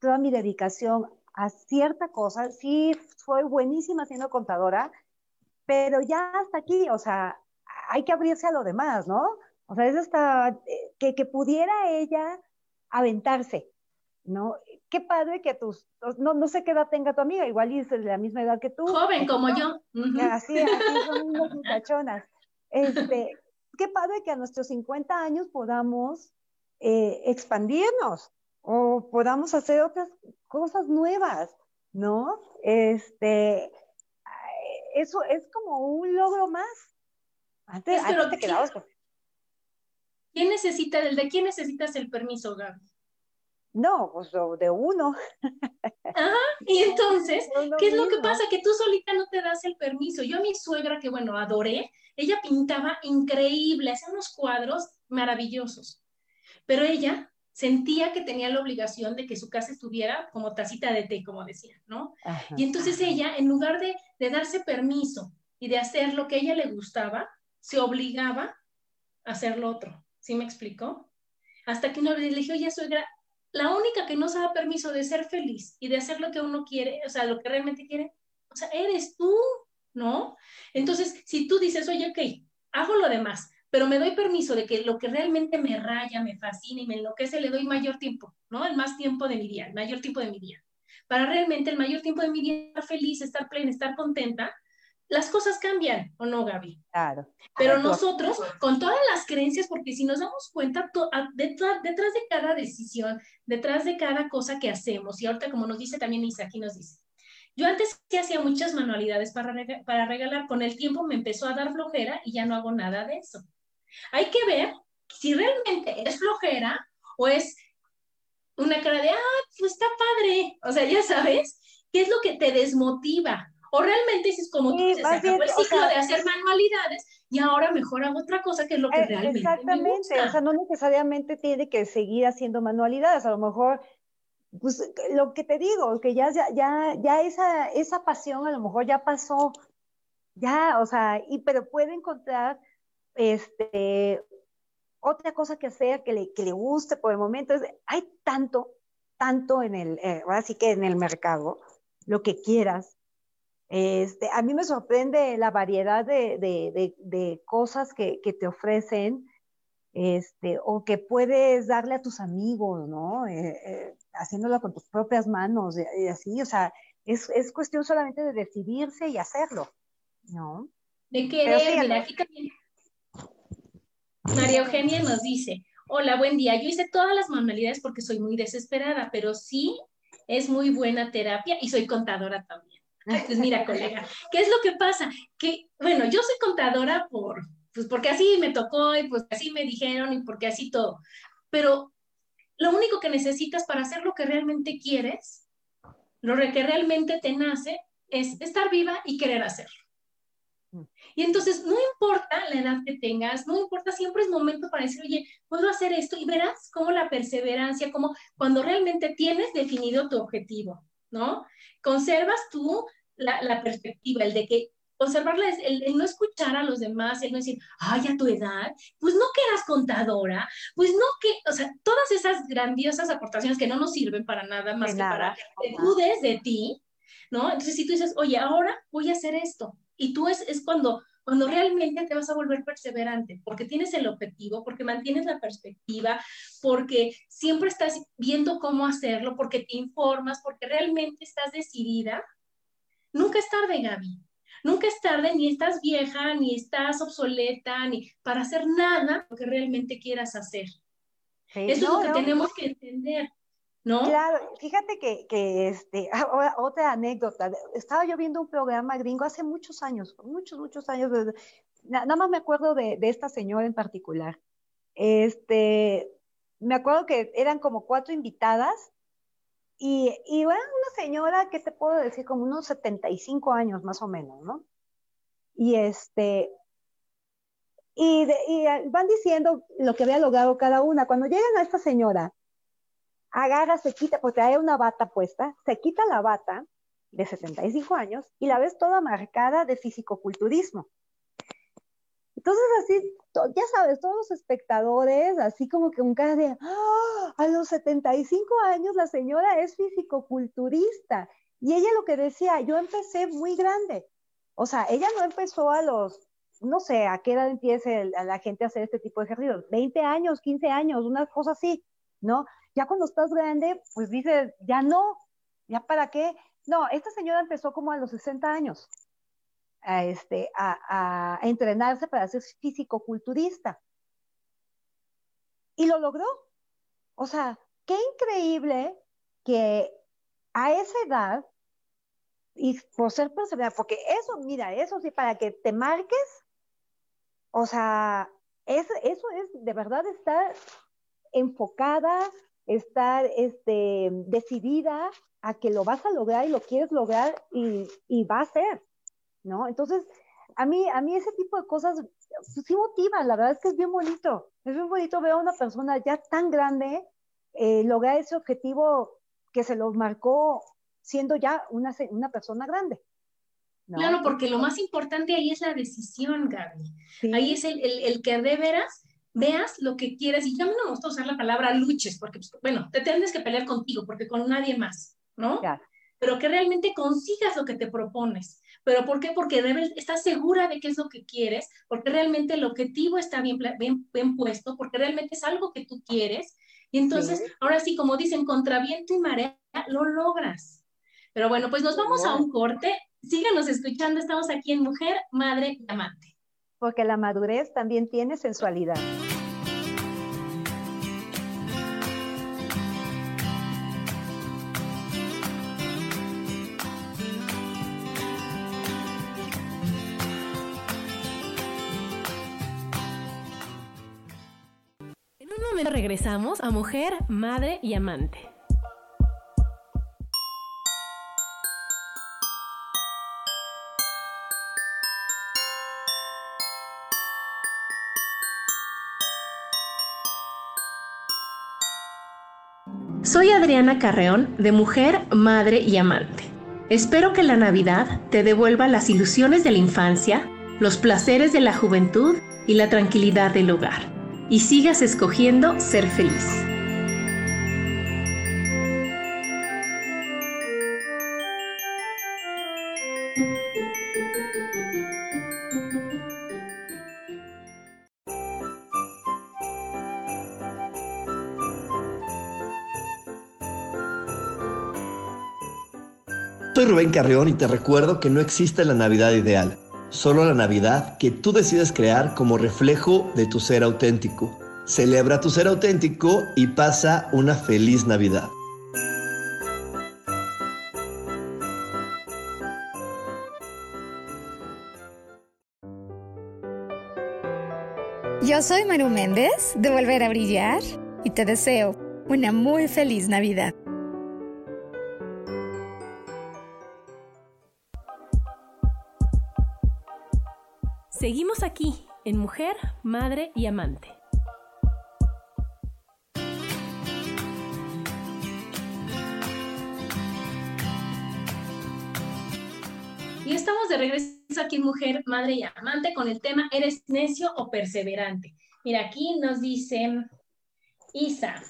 toda mi dedicación a cierta cosa, sí, fue buenísima siendo contadora, pero ya hasta aquí, o sea, hay que abrirse a lo demás, ¿no? O sea, es hasta eh, que, que pudiera ella aventarse, ¿no? Qué padre que tus, no, no sé qué edad tenga tu amiga, igual es de la misma edad que tú. Joven como yo. Así, así son unas muchachonas. Este, qué padre que a nuestros 50 años podamos eh, expandirnos o podamos hacer otras cosas nuevas, ¿no? Este, eso es como un logro más. Antes, antes te quedabas con ¿Quién necesita, de quién necesitas el permiso, Gaby? No, pues de uno. Ajá, y entonces, ¿qué es lo que pasa? Que tú solita no te das el permiso. Yo a mi suegra, que bueno, adoré, ella pintaba increíble, hacía unos cuadros maravillosos, pero ella sentía que tenía la obligación de que su casa estuviera como tacita de té, como decía, ¿no? y entonces ella, en lugar de, de darse permiso y de hacer lo que a ella le gustaba, se obligaba a hacer lo otro. ¿Sí me explicó? Hasta que vez le dije, oye, suegra, la única que no se da permiso de ser feliz y de hacer lo que uno quiere, o sea, lo que realmente quiere, o sea, eres tú, ¿no? Entonces, si tú dices, oye, ok, hago lo demás, pero me doy permiso de que lo que realmente me raya, me fascina y me enloquece, le doy mayor tiempo, ¿no? El más tiempo de mi día, el mayor tiempo de mi día. Para realmente el mayor tiempo de mi día estar feliz, estar plena, estar contenta, las cosas cambian, ¿o no, Gaby? Claro. Pero nosotros, con todas las creencias, porque si nos damos cuenta, detrás, detrás, de cada decisión, detrás de cada cosa que hacemos, y ahorita como nos dice también Isa, aquí nos dice, Yo antes sí hacía muchas manualidades para, para regalar, con el tiempo me empezó a dar flojera y ya no hago nada de eso. Hay que ver si realmente es flojera o es una cara de, ah, pues está padre. O sea, ya sabes, ¿qué es lo que te desmotiva? O realmente es como tú dices, se acabó el ciclo de hacer manualidades y ahora mejor hago otra cosa que es lo que eh, realmente Exactamente, me gusta. o sea, no necesariamente tiene que seguir haciendo manualidades, a lo mejor, pues lo que te digo, que ya, ya, ya, ya esa, esa pasión a lo mejor ya pasó, ya, o sea, y, pero puede encontrar este, otra cosa que hacer que le, que le guste por el momento. hay tanto, tanto en el, eh, ahora sí que en el mercado, lo que quieras, este, a mí me sorprende la variedad de, cosas que, te ofrecen este, o que puedes darle a tus amigos, ¿no? Eh, eh, haciéndolo con tus propias manos y, así, o sea, es, cuestión solamente de decidirse y hacerlo, ¿no? De querer, mira, aquí también. María Eugenia nos dice, hola, buen día, yo hice todas las manualidades porque soy muy desesperada, pero sí es muy buena terapia y soy contadora también. Pues mira, colega, ¿qué es lo que pasa? Que, bueno, yo soy contadora por, pues porque así me tocó y pues así me dijeron y porque así todo. Pero lo único que necesitas para hacer lo que realmente quieres, lo que realmente te nace, es estar viva y querer hacerlo. Mm. Y entonces, no importa la edad que tengas, no importa, siempre es momento para decir, oye, puedo hacer esto y verás cómo la perseverancia, como cuando realmente tienes definido tu objetivo, ¿no? conservas tú la, perspectiva, el de que conservarla es el, no escuchar a los demás, el no decir, ay, a tu edad, pues no que eras contadora, pues no que, o sea, todas esas grandiosas aportaciones que no nos sirven para nada más que para que dudes de ti, ¿no? Entonces, si tú dices, oye, ahora voy a hacer esto, y tú es, es cuando cuando realmente te vas a volver perseverante, porque tienes el objetivo, porque mantienes la perspectiva, porque siempre estás viendo cómo hacerlo, porque te informas, porque realmente estás decidida. Nunca es tarde, Gaby. Nunca es tarde, ni estás vieja, ni estás obsoleta, ni para hacer nada lo que realmente quieras hacer. Eso es lo que tenemos que entender. ¿No? Claro, fíjate que, que este, otra anécdota, estaba yo viendo un programa gringo hace muchos años, muchos, muchos años, nada más me acuerdo de, de, esta señora en particular. Este, me acuerdo que eran como cuatro invitadas y, y era una señora, ¿qué te puedo decir? Como unos 75 años más o menos, ¿no? Y este, y, y van diciendo lo que había logrado cada una. Cuando llegan a esta señora, agarra, se quita, porque hay una bata puesta, se quita la bata de 75 años y la ves toda marcada de fisicoculturismo. Entonces, así, ya sabes, todos los espectadores, así como que un cara de, ¡Ah! a los 75 años la señora es fisicoculturista. Y ella lo que decía, yo empecé muy grande. O sea, ella no empezó a los, no sé, a qué edad empieza la gente a hacer este tipo de ejercicios, 20 años, 15 años, una cosa así, ¿no? Ya cuando estás grande, pues dices, ya no, ya para qué. No, esta señora empezó como a los 60 años a, este, a, entrenarse para ser físico-culturista. Y lo logró. O sea, qué increíble que a esa edad, y por ser perseverante, porque eso, mira, eso sí, para que te marques, o sea, es, eso es de verdad estar enfocada, estar este, decidida a que lo vas a lograr y lo quieres lograr y, y, va a ser, ¿no? Entonces, a mí, a mí ese tipo de cosas sí motivan, la verdad es que es bien bonito, es bien bonito ver a una persona ya tan grande eh, lograr ese objetivo que se los marcó siendo ya una, una persona grande. Claro, porque lo más importante ahí es la decisión, Gaby. Ahí es el, el, el que de veras veas lo que quieres, y ya no me gusta usar la palabra luches, porque, pues, bueno, te tienes que pelear contigo, porque con nadie más, ¿no? Pero que realmente consigas lo que te propones. ¿Pero por qué? Porque debes, estás segura de qué es lo que quieres, porque realmente el objetivo está bien, bien, bien puesto, porque realmente es algo que tú quieres. Y entonces, ahora sí, como dicen, contra viento y marea, lo logras. Pero bueno, pues nos vamos a un corte. Síganos escuchando, estamos aquí en Mujer, Madre y Amante porque la madurez también tiene sensualidad. Regresamos a Mujer, Madre y Amante. Soy Adriana Carreón de Mujer, Madre y Amante. Espero que la Navidad te devuelva las ilusiones de la infancia, los placeres de la juventud y la tranquilidad del hogar. Y sigas escogiendo ser feliz. Soy Rubén Carreón y te recuerdo que no existe la Navidad ideal, solo la Navidad que tú decides crear como reflejo de tu ser auténtico. Celebra tu ser auténtico y pasa una feliz Navidad. Yo soy Maru Méndez de Volver a Brillar y te deseo una muy feliz Navidad. Seguimos aquí en Mujer, Madre y Amante. Y estamos de regreso aquí en Mujer, Madre y Amante con el tema ¿Eres necio o perseverante? Mira, aquí nos dice Isa,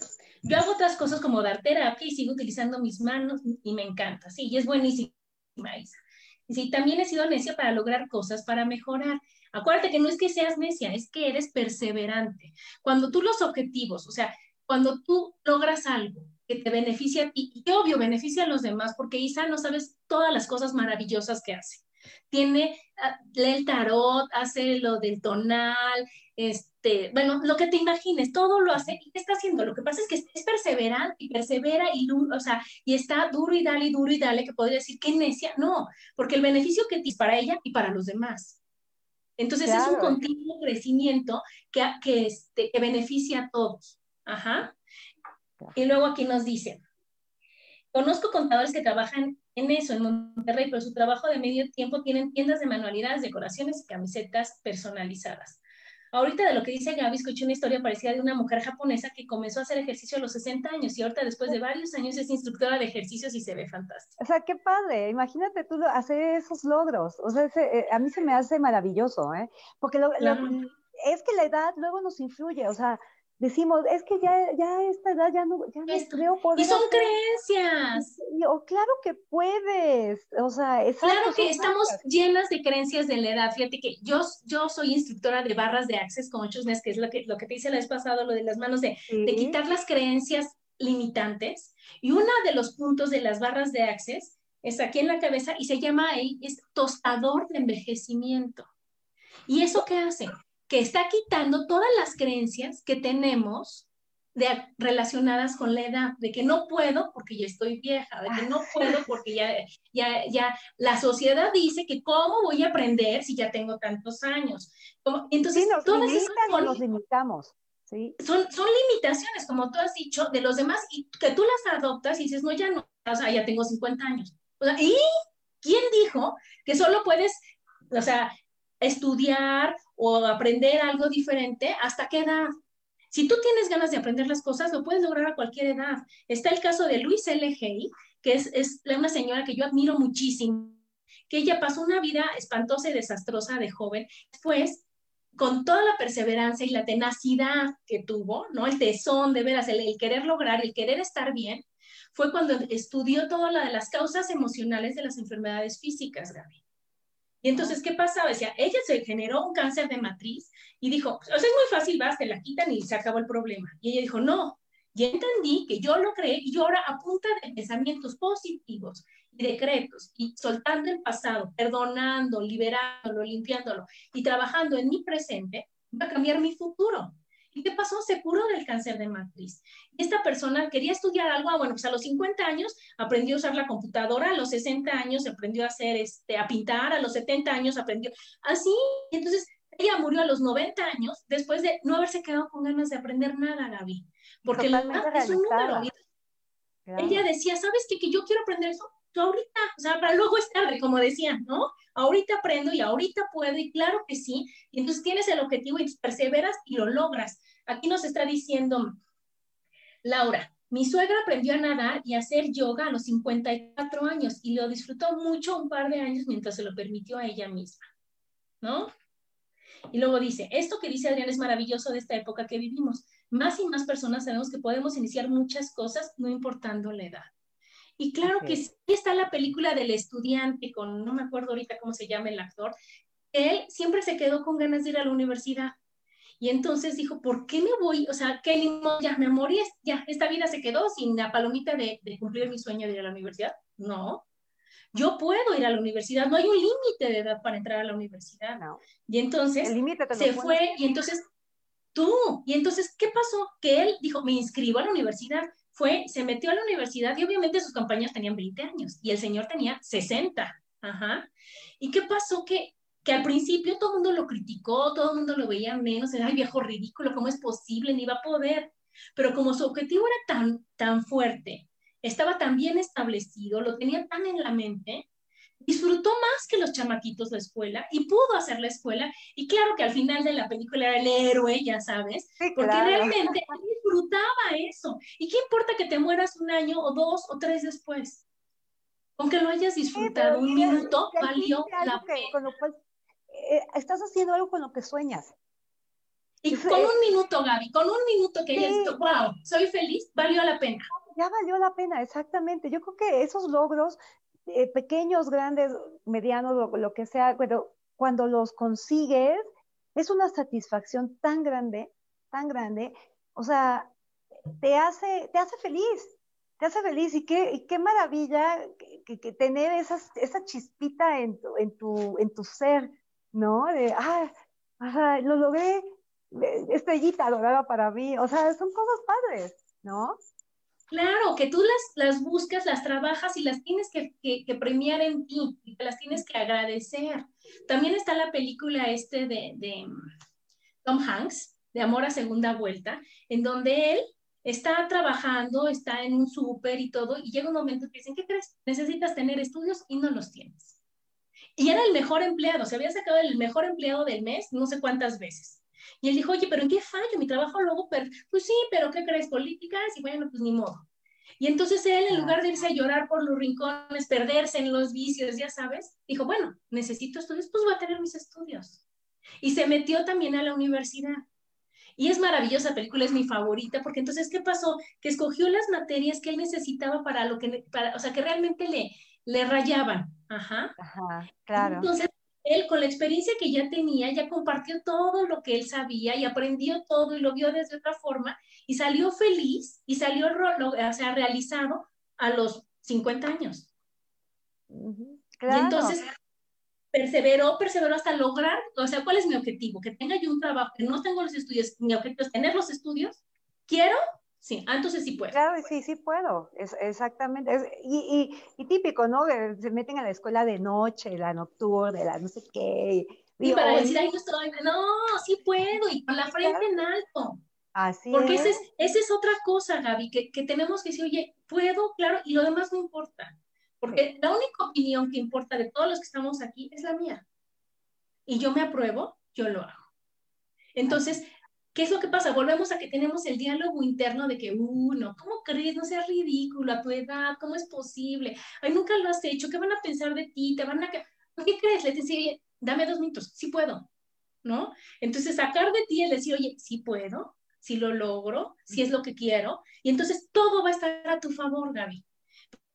yo hago otras cosas como dar terapia y sigo utilizando mis manos y me encanta. Sí, y es buenísima, Isa. Y sí, también he sido necia para lograr cosas para mejorar. Acuérdate que no es que seas necia, es que eres perseverante. Cuando tú los objetivos, o sea, cuando tú logras algo que te beneficia a ti, y que obvio beneficia a los demás, porque Isa no sabes todas las cosas maravillosas que hace. Tiene, ah, lee el tarot, hace lo del tonal, este, bueno, lo que te imagines, todo lo hace y está haciendo. Lo que pasa es que es perseverante y persevera y, o sea, y está duro y dale duro y dale, que podría decir que necia, no, porque el beneficio que es para ella y para los demás. Entonces es un continuo crecimiento que, que, este, que beneficia a todos. Ajá. Y luego aquí nos dicen, conozco contadores que trabajan en eso, en Monterrey, pero su trabajo de medio tiempo tienen tiendas de manualidades, decoraciones y camisetas personalizadas. Ahorita de lo que dice Gaby, escuché una historia parecida de una mujer japonesa que comenzó a hacer ejercicio a los 60 años y ahorita después de varios años es instructora de ejercicios y se ve fantástica. O sea, qué padre, imagínate tú hacer esos logros, o sea, eh, a mí se me hace maravilloso, ¿eh? Porque lo, es que la edad luego nos influye, o sea, decimos, es que ya, ya a esta edad ya no, ya no creo poder. Y son creencias. Y, o claro que puedes, o sea, es Claro que estamos llenas de creencias de la edad. Fíjate que yo, yo soy instructora de barras de Access Consciousness, que es lo que, lo que te hice la vez pasado, lo de las manos, de, de quitar las creencias limitantes. Y uno de los puntos de las barras de Access es aquí en la cabeza y se llama ahí, es tostador de envejecimiento. ¿Y eso qué hace? que está quitando todas las creencias que tenemos de, relacionadas con la edad, de que no puedo porque ya estoy vieja, de que no puedo porque ya, ya, ya la sociedad dice que cómo voy a aprender si ya tengo tantos años. Como, entonces, sí, nos todas esas nos limitamos. ¿sí? Son, son limitaciones, como tú has dicho, de los demás y que tú las adoptas y dices, no, ya no, o sea, ya tengo 50 años. O sea, ¿y quién dijo que solo puedes, o sea, estudiar o aprender algo diferente, ¿hasta qué edad? Si tú tienes ganas de aprender las cosas, lo puedes lograr a cualquier edad. Está el caso de Luis L. Hay, que es, es una señora que yo admiro muchísimo, que ella pasó una vida espantosa y desastrosa de joven. Después, con toda la perseverancia y la tenacidad que tuvo, ¿no? El tesón de veras, el, querer lograr, el querer estar bien, fue cuando estudió toda la de las causas emocionales de las enfermedades físicas, Gaby. Y entonces, ¿qué pasaba? Decía, ella se generó un cáncer de matriz y dijo, o sea, es muy fácil, vas, te la quitan y se acabó el problema. Y ella dijo, no, ya entendí que yo lo creé y ahora a punta de pensamientos positivos y decretos y soltando el pasado, perdonando, liberándolo, limpiándolo y trabajando en mi presente, va a cambiar mi futuro. ¿Y qué pasó? Se curó del cáncer de matriz. Esta persona quería estudiar algo, ah, bueno, pues a los 50 años aprendió a usar la computadora, a los 60 años aprendió a hacer, este, a pintar, a los 70 años aprendió así. Entonces ella murió a los 90 años después de no haberse quedado con ganas de aprender nada, Gaby. Porque la edad es un número. Ella decía, ¿sabes qué? Que yo quiero aprender eso. Tú ahorita, o sea, para luego es tarde, como decían, ¿no? Ahorita aprendo y ahorita puedo, y claro que sí. Y entonces tienes el objetivo y perseveras y lo logras. Aquí nos está diciendo Laura, mi suegra aprendió a nadar y a hacer yoga a los 54 años y lo disfrutó mucho un par de años mientras se lo permitió a ella misma, ¿no? Y luego dice, esto que dice Adrián es maravilloso de esta época que vivimos. Más y más personas sabemos que podemos iniciar muchas cosas no importando la edad. Y claro que sí está la película del estudiante con, no me acuerdo ahorita cómo se llama el actor, él siempre se quedó con ganas de ir a la universidad y entonces dijo, ¿por qué me voy? O sea, ¿qué ya me morí, ya, esta vida se quedó sin la palomita de, cumplir mi sueño de ir a la universidad. No, yo puedo ir a la universidad, no hay un límite de edad para entrar a la universidad. No. Y entonces se fue y entonces tú, y entonces, ¿qué pasó? Que él dijo, me inscribo a la universidad, fue, se metió a la universidad y obviamente sus compañeros tenían 20 años y el señor tenía 60. Ajá. ¿Y qué pasó? Que que al principio todo el mundo lo criticó, todo el mundo lo veía menos, era, ay viejo ridículo, ¿cómo es posible? Ni va a poder. Pero como su objetivo era tan, tan fuerte, estaba tan bien establecido, lo tenía tan en la mente, disfrutó más que los chamaquitos la escuela y pudo hacer la escuela. Y claro que al final de la película era el héroe, ya sabes, porque realmente disfrutaba eso. ¿Y qué importa que te mueras un año o dos o tres después? Aunque lo hayas disfrutado un minuto, valió la pena. Eh, estás haciendo algo con lo que sueñas. Y con un minuto, Gaby, con un minuto que hayas dicho, wow, soy feliz, valió la pena. Ya valió la pena, exactamente. Yo creo que esos logros, eh, pequeños, grandes, medianos, lo, lo, que sea, pero cuando los consigues, es una satisfacción tan grande, tan grande, o sea, te hace, te hace feliz, te hace feliz y qué, y qué maravilla que, que, tener esas, esa chispita en tu, en tu, en tu ser, ¿no? De, ah, lo logré, estrellita dorada para mí, o sea, son cosas padres, ¿no? Claro, que tú las, las buscas, las trabajas y las tienes que, que, premiar en ti, y te las tienes que agradecer. También está la película este de, de Tom Hanks, de Amor a Segunda Vuelta, en donde él está trabajando, está en un súper y todo, y llega un momento que dicen, ¿qué crees? Necesitas tener estudios y no los tienes. Y era el mejor empleado, se había sacado el mejor empleado del mes no sé cuántas veces. Y él dijo, oye, pero ¿en qué fallo? Mi trabajo luego, pues sí, pero ¿qué crees? Políticas y bueno, pues ni modo. Y entonces él, en lugar de irse a llorar por los rincones, perderse en los vicios, ya sabes, dijo, bueno, necesito estudios, pues voy a tener mis estudios. Y se metió también a la universidad. Y es maravillosa película, es mi favorita, porque entonces, ¿qué pasó? Que escogió las materias que él necesitaba para lo que, para, o sea, que realmente le, le rayaban. Ajá. Ajá, claro. Entonces, él con la experiencia que ya tenía, ya compartió todo lo que él sabía y aprendió todo y lo vio desde otra forma y salió feliz y salió o sea, realizado a los 50 años. Claro. Y entonces perseveró, perseveró hasta lograr, o sea, ¿cuál es mi objetivo? Que tenga yo un trabajo, que no tengo los estudios, mi objetivo es tener los estudios, quiero Sí, entonces sí puedo. Claro, sí, sí puedo, es, exactamente. y, y, típico, ¿no? Se meten a la escuela de noche, la nocturna, la no sé qué. Y para decir, ahí no estoy, no, sí puedo, y con la frente en alto. Así Porque es. esa es otra cosa, Gaby, que, que tenemos que decir, oye, puedo, claro, y lo demás no importa. Porque la única opinión que importa de todos los que estamos aquí es la mía. Y yo me apruebo, yo lo hago. Entonces, ¿Qué es lo que pasa? Volvemos a que tenemos el diálogo interno de que, uh, no, ¿cómo crees? No seas ridículo a tu edad, ¿cómo es posible? Ay, nunca lo has hecho, ¿qué van a pensar de ti? ¿Te van a... ¿Qué crees? Le decía, oye, dame dos minutos, sí puedo, ¿no? Entonces, sacar de ti el decir, oye, sí puedo, sí lo logro, sí es lo que quiero, y entonces todo va a estar a tu favor, Gaby.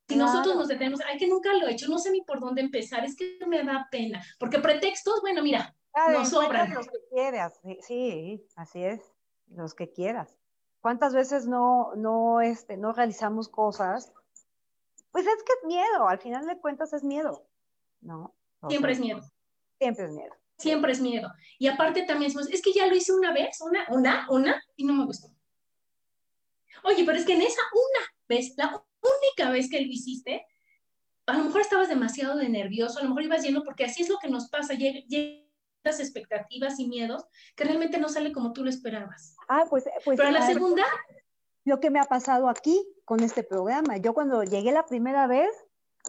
Si nosotros nos detenemos, ay, que nunca lo he hecho, no sé ni por dónde empezar, es que me da pena, porque pretextos, bueno, mira, no sobran. Los que quieras, sí, así es, los que quieras. ¿Cuántas veces no, no, este, no realizamos cosas? Pues es que es miedo, al final de cuentas es miedo, ¿no? siempre es miedo. Siempre es miedo. Siempre es miedo. Y aparte también decimos, es que ya lo hice una vez, una, una, una, y no me gustó. Oye, pero es que en esa una vez, la única vez que lo hiciste, a lo mejor estabas demasiado de nervioso, a lo mejor ibas lleno, porque así es lo que nos pasa, llega las expectativas y miedos que realmente no sale como tú lo esperabas. Ah, pues, pues Pero la segunda, lo que me ha pasado aquí con este programa. Yo cuando llegué la primera vez,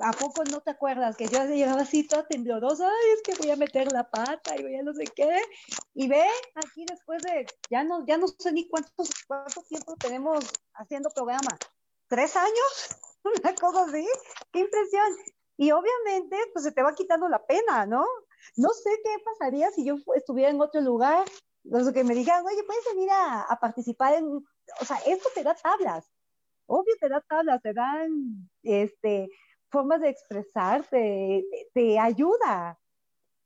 ¿a poco no te acuerdas que yo llegaba así toda temblorosa? Ay, es que voy a meter la pata y voy a no sé qué. Y ve, aquí después de, ya no, ya no sé ni cuántos, cuánto tiempo tenemos haciendo programa. ¿Tres años? Una cosa así. ¡Qué impresión! Y obviamente, pues se te va quitando la pena, ¿no? No sé qué pasaría si yo estuviera en otro lugar, los que me dijeran, oye, puedes venir a, a participar en, o sea, esto te da tablas, obvio te da tablas, te dan, este, formas de expresarte, te, te ayuda,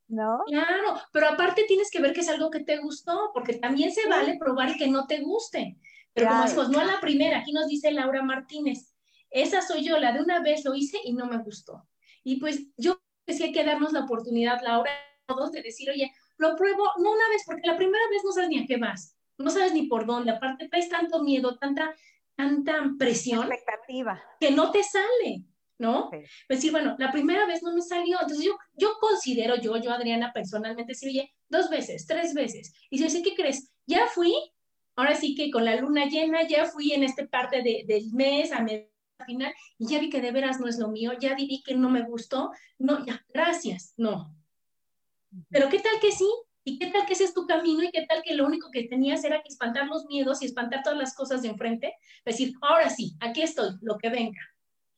¿no? Claro, pero aparte tienes que ver que es algo que te gustó, porque también se vale probar que no te guste. Pero como decimos, no a la primera, aquí nos dice Laura Martínez, esa soy yo, la de una vez lo hice y no me gustó. Y pues yo creo que hay que darnos la oportunidad, Laura, todos, de decir, oye, lo pruebo, no una vez, porque la primera vez no sabes ni a qué vas, no sabes ni por dónde, aparte traes tanto miedo, tanta, tanta presión Expectativa. que no te sale, ¿no? Sí. Decir, bueno, la primera vez no me salió, entonces yo, yo considero, yo, yo, Adriana, personalmente, sí, oye, dos veces, tres veces, y si dice, ¿qué crees? Ya fui, ahora sí que con la luna llena, ya fui en este parte de- del mes, a mediados, al final, y ya vi que de veras no es lo mío, ya vi que no me gustó, no, ya, gracias, no. Pero ¿qué tal que sí? ¿Y qué tal que ese es tu camino? ¿Y qué tal que lo único que tenías era que espantar los miedos y espantar todas las cosas de enfrente? Decir, ahora sí, aquí estoy, lo que venga.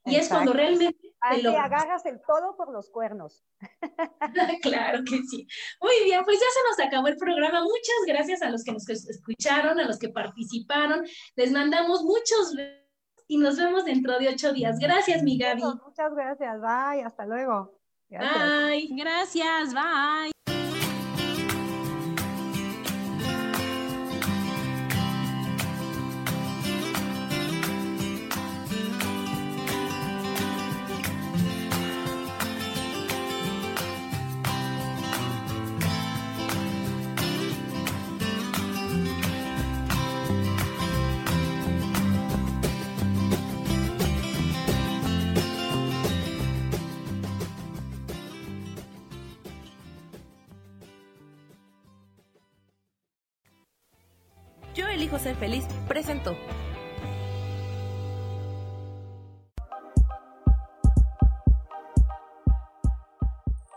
Y es cuando realmente te logras. agarras el todo por los cuernos. Claro que sí. Muy bien, pues ya se nos acabó el programa. Muchas gracias a los que nos escucharon, a los que participaron. Les mandamos muchos besos y nos vemos dentro de ocho días. Gracias, mi Gaby. Muchas gracias, bye, hasta luego. Gracias. Bye. Gracias, bye.